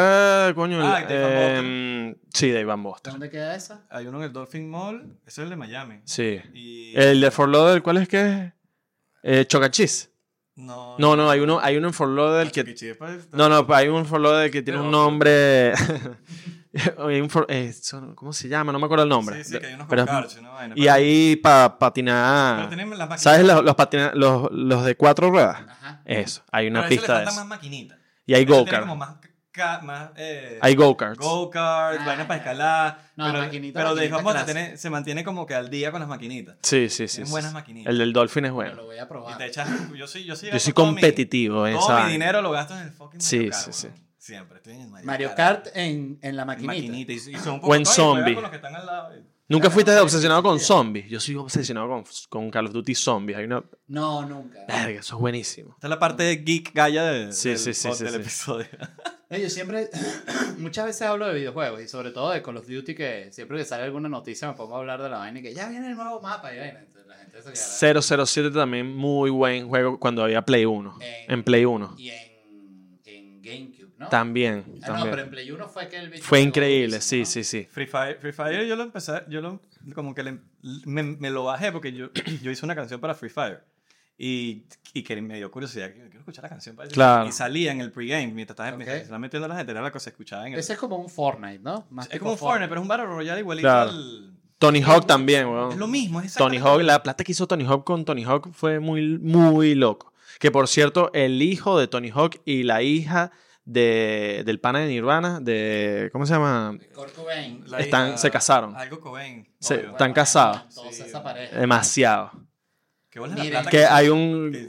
eh, coño. Ah, em, sí, Dave Van Buster. ¿Dónde queda esa? Hay uno en el Dolphin Mall, ese es el de Miami. Sí. Y... El de Fort Lauderdale, ¿cuál es que es? Eh, Chocachis. No, No, no, hay uno, hay uno en Fort Lauderdale que... Chucky Cheese, pues, No, no, hay un Fort Lauderdale que tiene Pero- un nombre... eh, son- ¿Cómo se llama? No me acuerdo el nombre. Sí, sí, que hay unos Pero- go-karts, una vaina, y pero- ahí para Pero patinar... las. ¿Sabes los, los, patina- los, los de cuatro ruedas? Ajá. Eso, hay Pero una le pista de faltan eso. más maquinitas. Y hay go-kart. más, eh, Hay go-karts. go-karts, Ah, vainas para escalar. No, pero maquinita, pero maquinita clásica. tiene- se mantiene como que al día con las maquinitas. Sí, sí, sí. Tienen sí, buenas sí. maquinitas. El del Dolphin es Pero bueno. lo voy a Y probar. te echas, yo soy, yo soy Yo soy gasto todo mi- competitivo Todo mi vaina. dinero lo gasto en el fucking Sí, sí, sí. Siempre, estoy en el Mario, Mario Kart en, en la maquinita. Maquinita. Y, y son un O en poco zombie. con los que están al lado. ¿Nunca Ya, fuiste obsesionado con zombies? Yo soy obsesionado con, con Call of Duty Zombies. Hay una... No, nunca. Verga, eso es buenísimo. Esta es la parte geek gaya de- Sí, del, sí, sí, del sí. episodio. Eh, Yo siempre, muchas veces hablo de videojuegos y sobre todo de Call of Duty que siempre que sale alguna noticia me pongo a hablar de la vaina y que ya viene el nuevo mapa y vaina. Entonces la gente se quedará. 007 también muy buen juego cuando había Play 1. En- En Play 1. Y en, en GameCube, ¿no? También. Ah, no, también. pero en Play 1 fue que el bicho Fue increíble, sí, sí, sí. Free Fire, Free Fire yo lo empecé, yo lo, como que le- me, me lo bajé porque yo, yo hice una canción para Free Fire. Y, y que me dio curiosidad, que quiero escuchar la canción para Claro. Y salía en el pregame, mientras estaba, Ok. mientras estaba metiendo a la gente, era la que se escuchaba en ¿no? el... Ese es como un Fortnite, ¿no? Más es como un Fortnite, pero es un Battle Royale igualito Claro. al... Tony Hawk también, weón. Es lo mismo, es Tony Hawk, la plata que hizo Tony Hawk con Tony Hawk fue muy, muy loco. Que por cierto, el hijo de Tony Hawk y la hija de, del pana de Nirvana, de. ¿Cómo se llama? Kurt Cobain. Están- hija- se casaron. Algo Cobain. Se- obvio. están casados. Sí. Demasiado. ¿Qué bola Miren, plata Que hizo- hay un. que?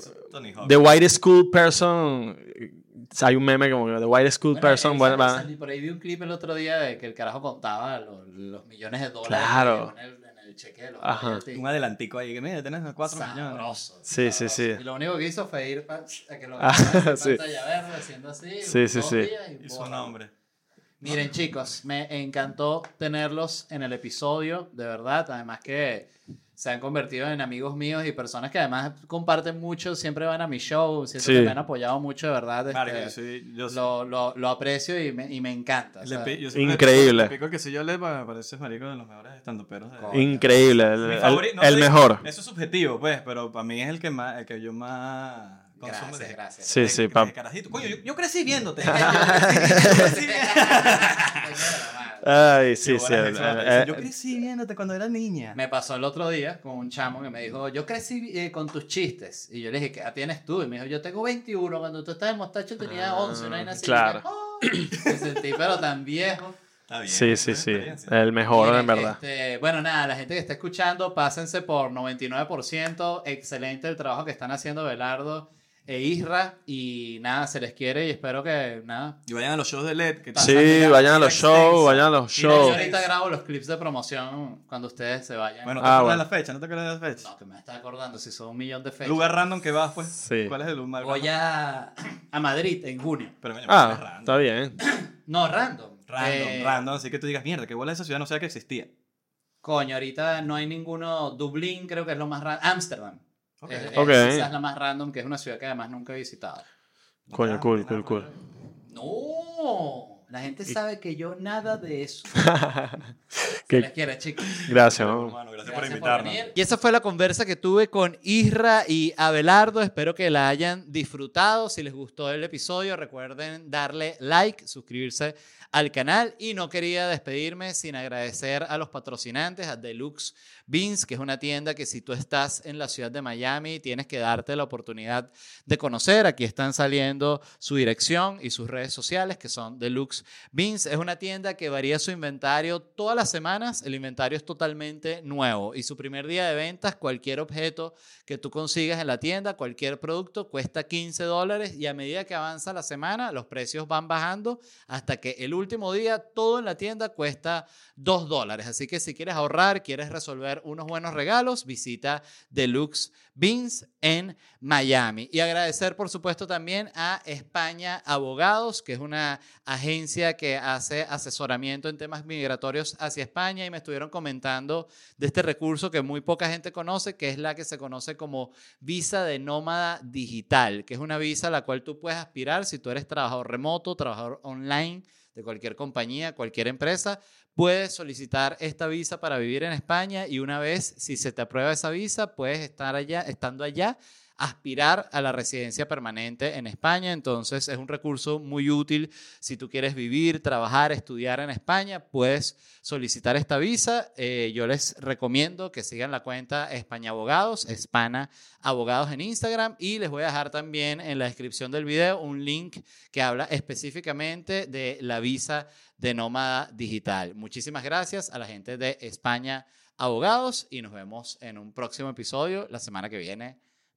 The White School Person. Hay un meme como que The White School Bueno, Person. él bueno, por ahí vi un clip el otro día de que el carajo contaba los, los millones de dólares Claro. que cheque de los Ajá. Un adelantico ahí, que mira, tenés 4 millones. Sabroso, Sí, sí, sabroso. sí. Y lo único que hizo fue ir pa- a que lo Ah, sí. pantalla verde haciendo así. Sí, sí, sí. y Y su nombre. Miren, chicos, me encantó tenerlos en el episodio, de verdad. Además que se han convertido en amigos míos y personas que además comparten mucho, siempre van a mi show, siempre Sí. que me han apoyado mucho, de verdad. este, Marico, yo soy. Yo soy lo, lo, lo aprecio y me, y me encanta. le yo le Increíble. pico- le pico que si yo le me parece marico de los mejores estandoperos. de- Coño. Increíble. El, Mi el- favori- no el mejor. Eso es subjetivo, pues, pero para mí es el que más, el que yo más consumo. Gracias, gracias. Sí, sí, pap. carajito. Coño, yo, yo crecí viéndote. Yo crecí- Ay, sí, sí. el- eso, el- Yo el- crecí viéndote cuando era niña. Me pasó el otro día con un chamo que me dijo, yo crecí eh, con tus chistes. Y yo le dije, ¿qué tienes tú? Y me dijo, yo tengo 21. Cuando tú estabas en Mostacho tenía 11. Una vaina así. claro. "Oh". Me sentí pero tan viejo. Está bien, Sí, sí, sí. El mejor, en verdad. este, bueno, nada, la gente que está escuchando, pásense por 99%. Excelente el trabajo que están haciendo Belardo e Isra. Y nada, se les quiere y espero que nada. Y vayan a los shows de LED. Que Sí, vayan a los shows, vayan a los Mira, yo shows. ahorita grabo los clips de promoción cuando ustedes se vayan. Bueno, ¿te Ah, acuerdas bueno. de la fecha? ¿No te acuerdas de la fecha? no, que me está acordando si son un millón de fechas. Lugar random que vas, pues. Sí. ¿Cuál es el lugar Voy a, a Madrid en junio. Pero es Ah, random. está bien. No, random. Random, Eh, random. Así que tú digas, mierda, qué bola esa ciudad no sabía que existía. Coño, ahorita no hay ninguno. Dublín creo que es lo más random. Ámsterdam. Ok. Es, es Ok. quizás la más random, que es una ciudad que además nunca he visitado. Coño, Ah, cool, cool, cool. No, la gente sabe que yo nada de eso. Que- Se les quiere, chicos. Gracias, hermano, gracias, Gracias por invitarnos. Y esa fue la conversa que tuve con Isra y Abelardo. Espero que la hayan disfrutado. Si les gustó el episodio, recuerden darle like, suscribirse al canal. Y no quería despedirme sin agradecer a los patrocinantes, a Deluxe Beans, que es una tienda que si tú estás en la ciudad de Miami, tienes que darte la oportunidad de conocer. Aquí están saliendo su dirección y sus redes sociales, que son Deluxe Beans. Es una tienda que varía su inventario todas las semanas. El inventario es totalmente nuevo y su primer día de ventas, cualquier objeto que tú consigas en la tienda, cualquier producto, cuesta 15 dólares y a medida que avanza la semana, los precios van bajando hasta que el último día todo en la tienda cuesta 2 dólares. Así que si quieres ahorrar, quieres resolver unos buenos regalos, visita Deluxe Beans en Miami. Y agradecer, por supuesto, también a España Abogados, que es una agencia que hace asesoramiento en temas migratorios hacia España y me estuvieron comentando de este recurso que muy poca gente conoce, que es la que se conoce como visa de nómada digital, que es una visa a la cual tú puedes aspirar si tú eres trabajador remoto, trabajador online de cualquier compañía, cualquier empresa, puedes solicitar esta visa para vivir en España y una vez, si se te aprueba esa visa, puedes estar allá, estando allá, aspirar a la residencia permanente en España. Entonces es un recurso muy útil si tú quieres vivir, trabajar, estudiar en España, puedes solicitar esta visa. Eh, yo les recomiendo que sigan la cuenta España Abogados, Espana Abogados en Instagram y les voy a dejar también en la descripción del video un link que habla específicamente de la visa de nómada digital. Muchísimas gracias a la gente de España Abogados y nos vemos en un próximo episodio la semana que viene.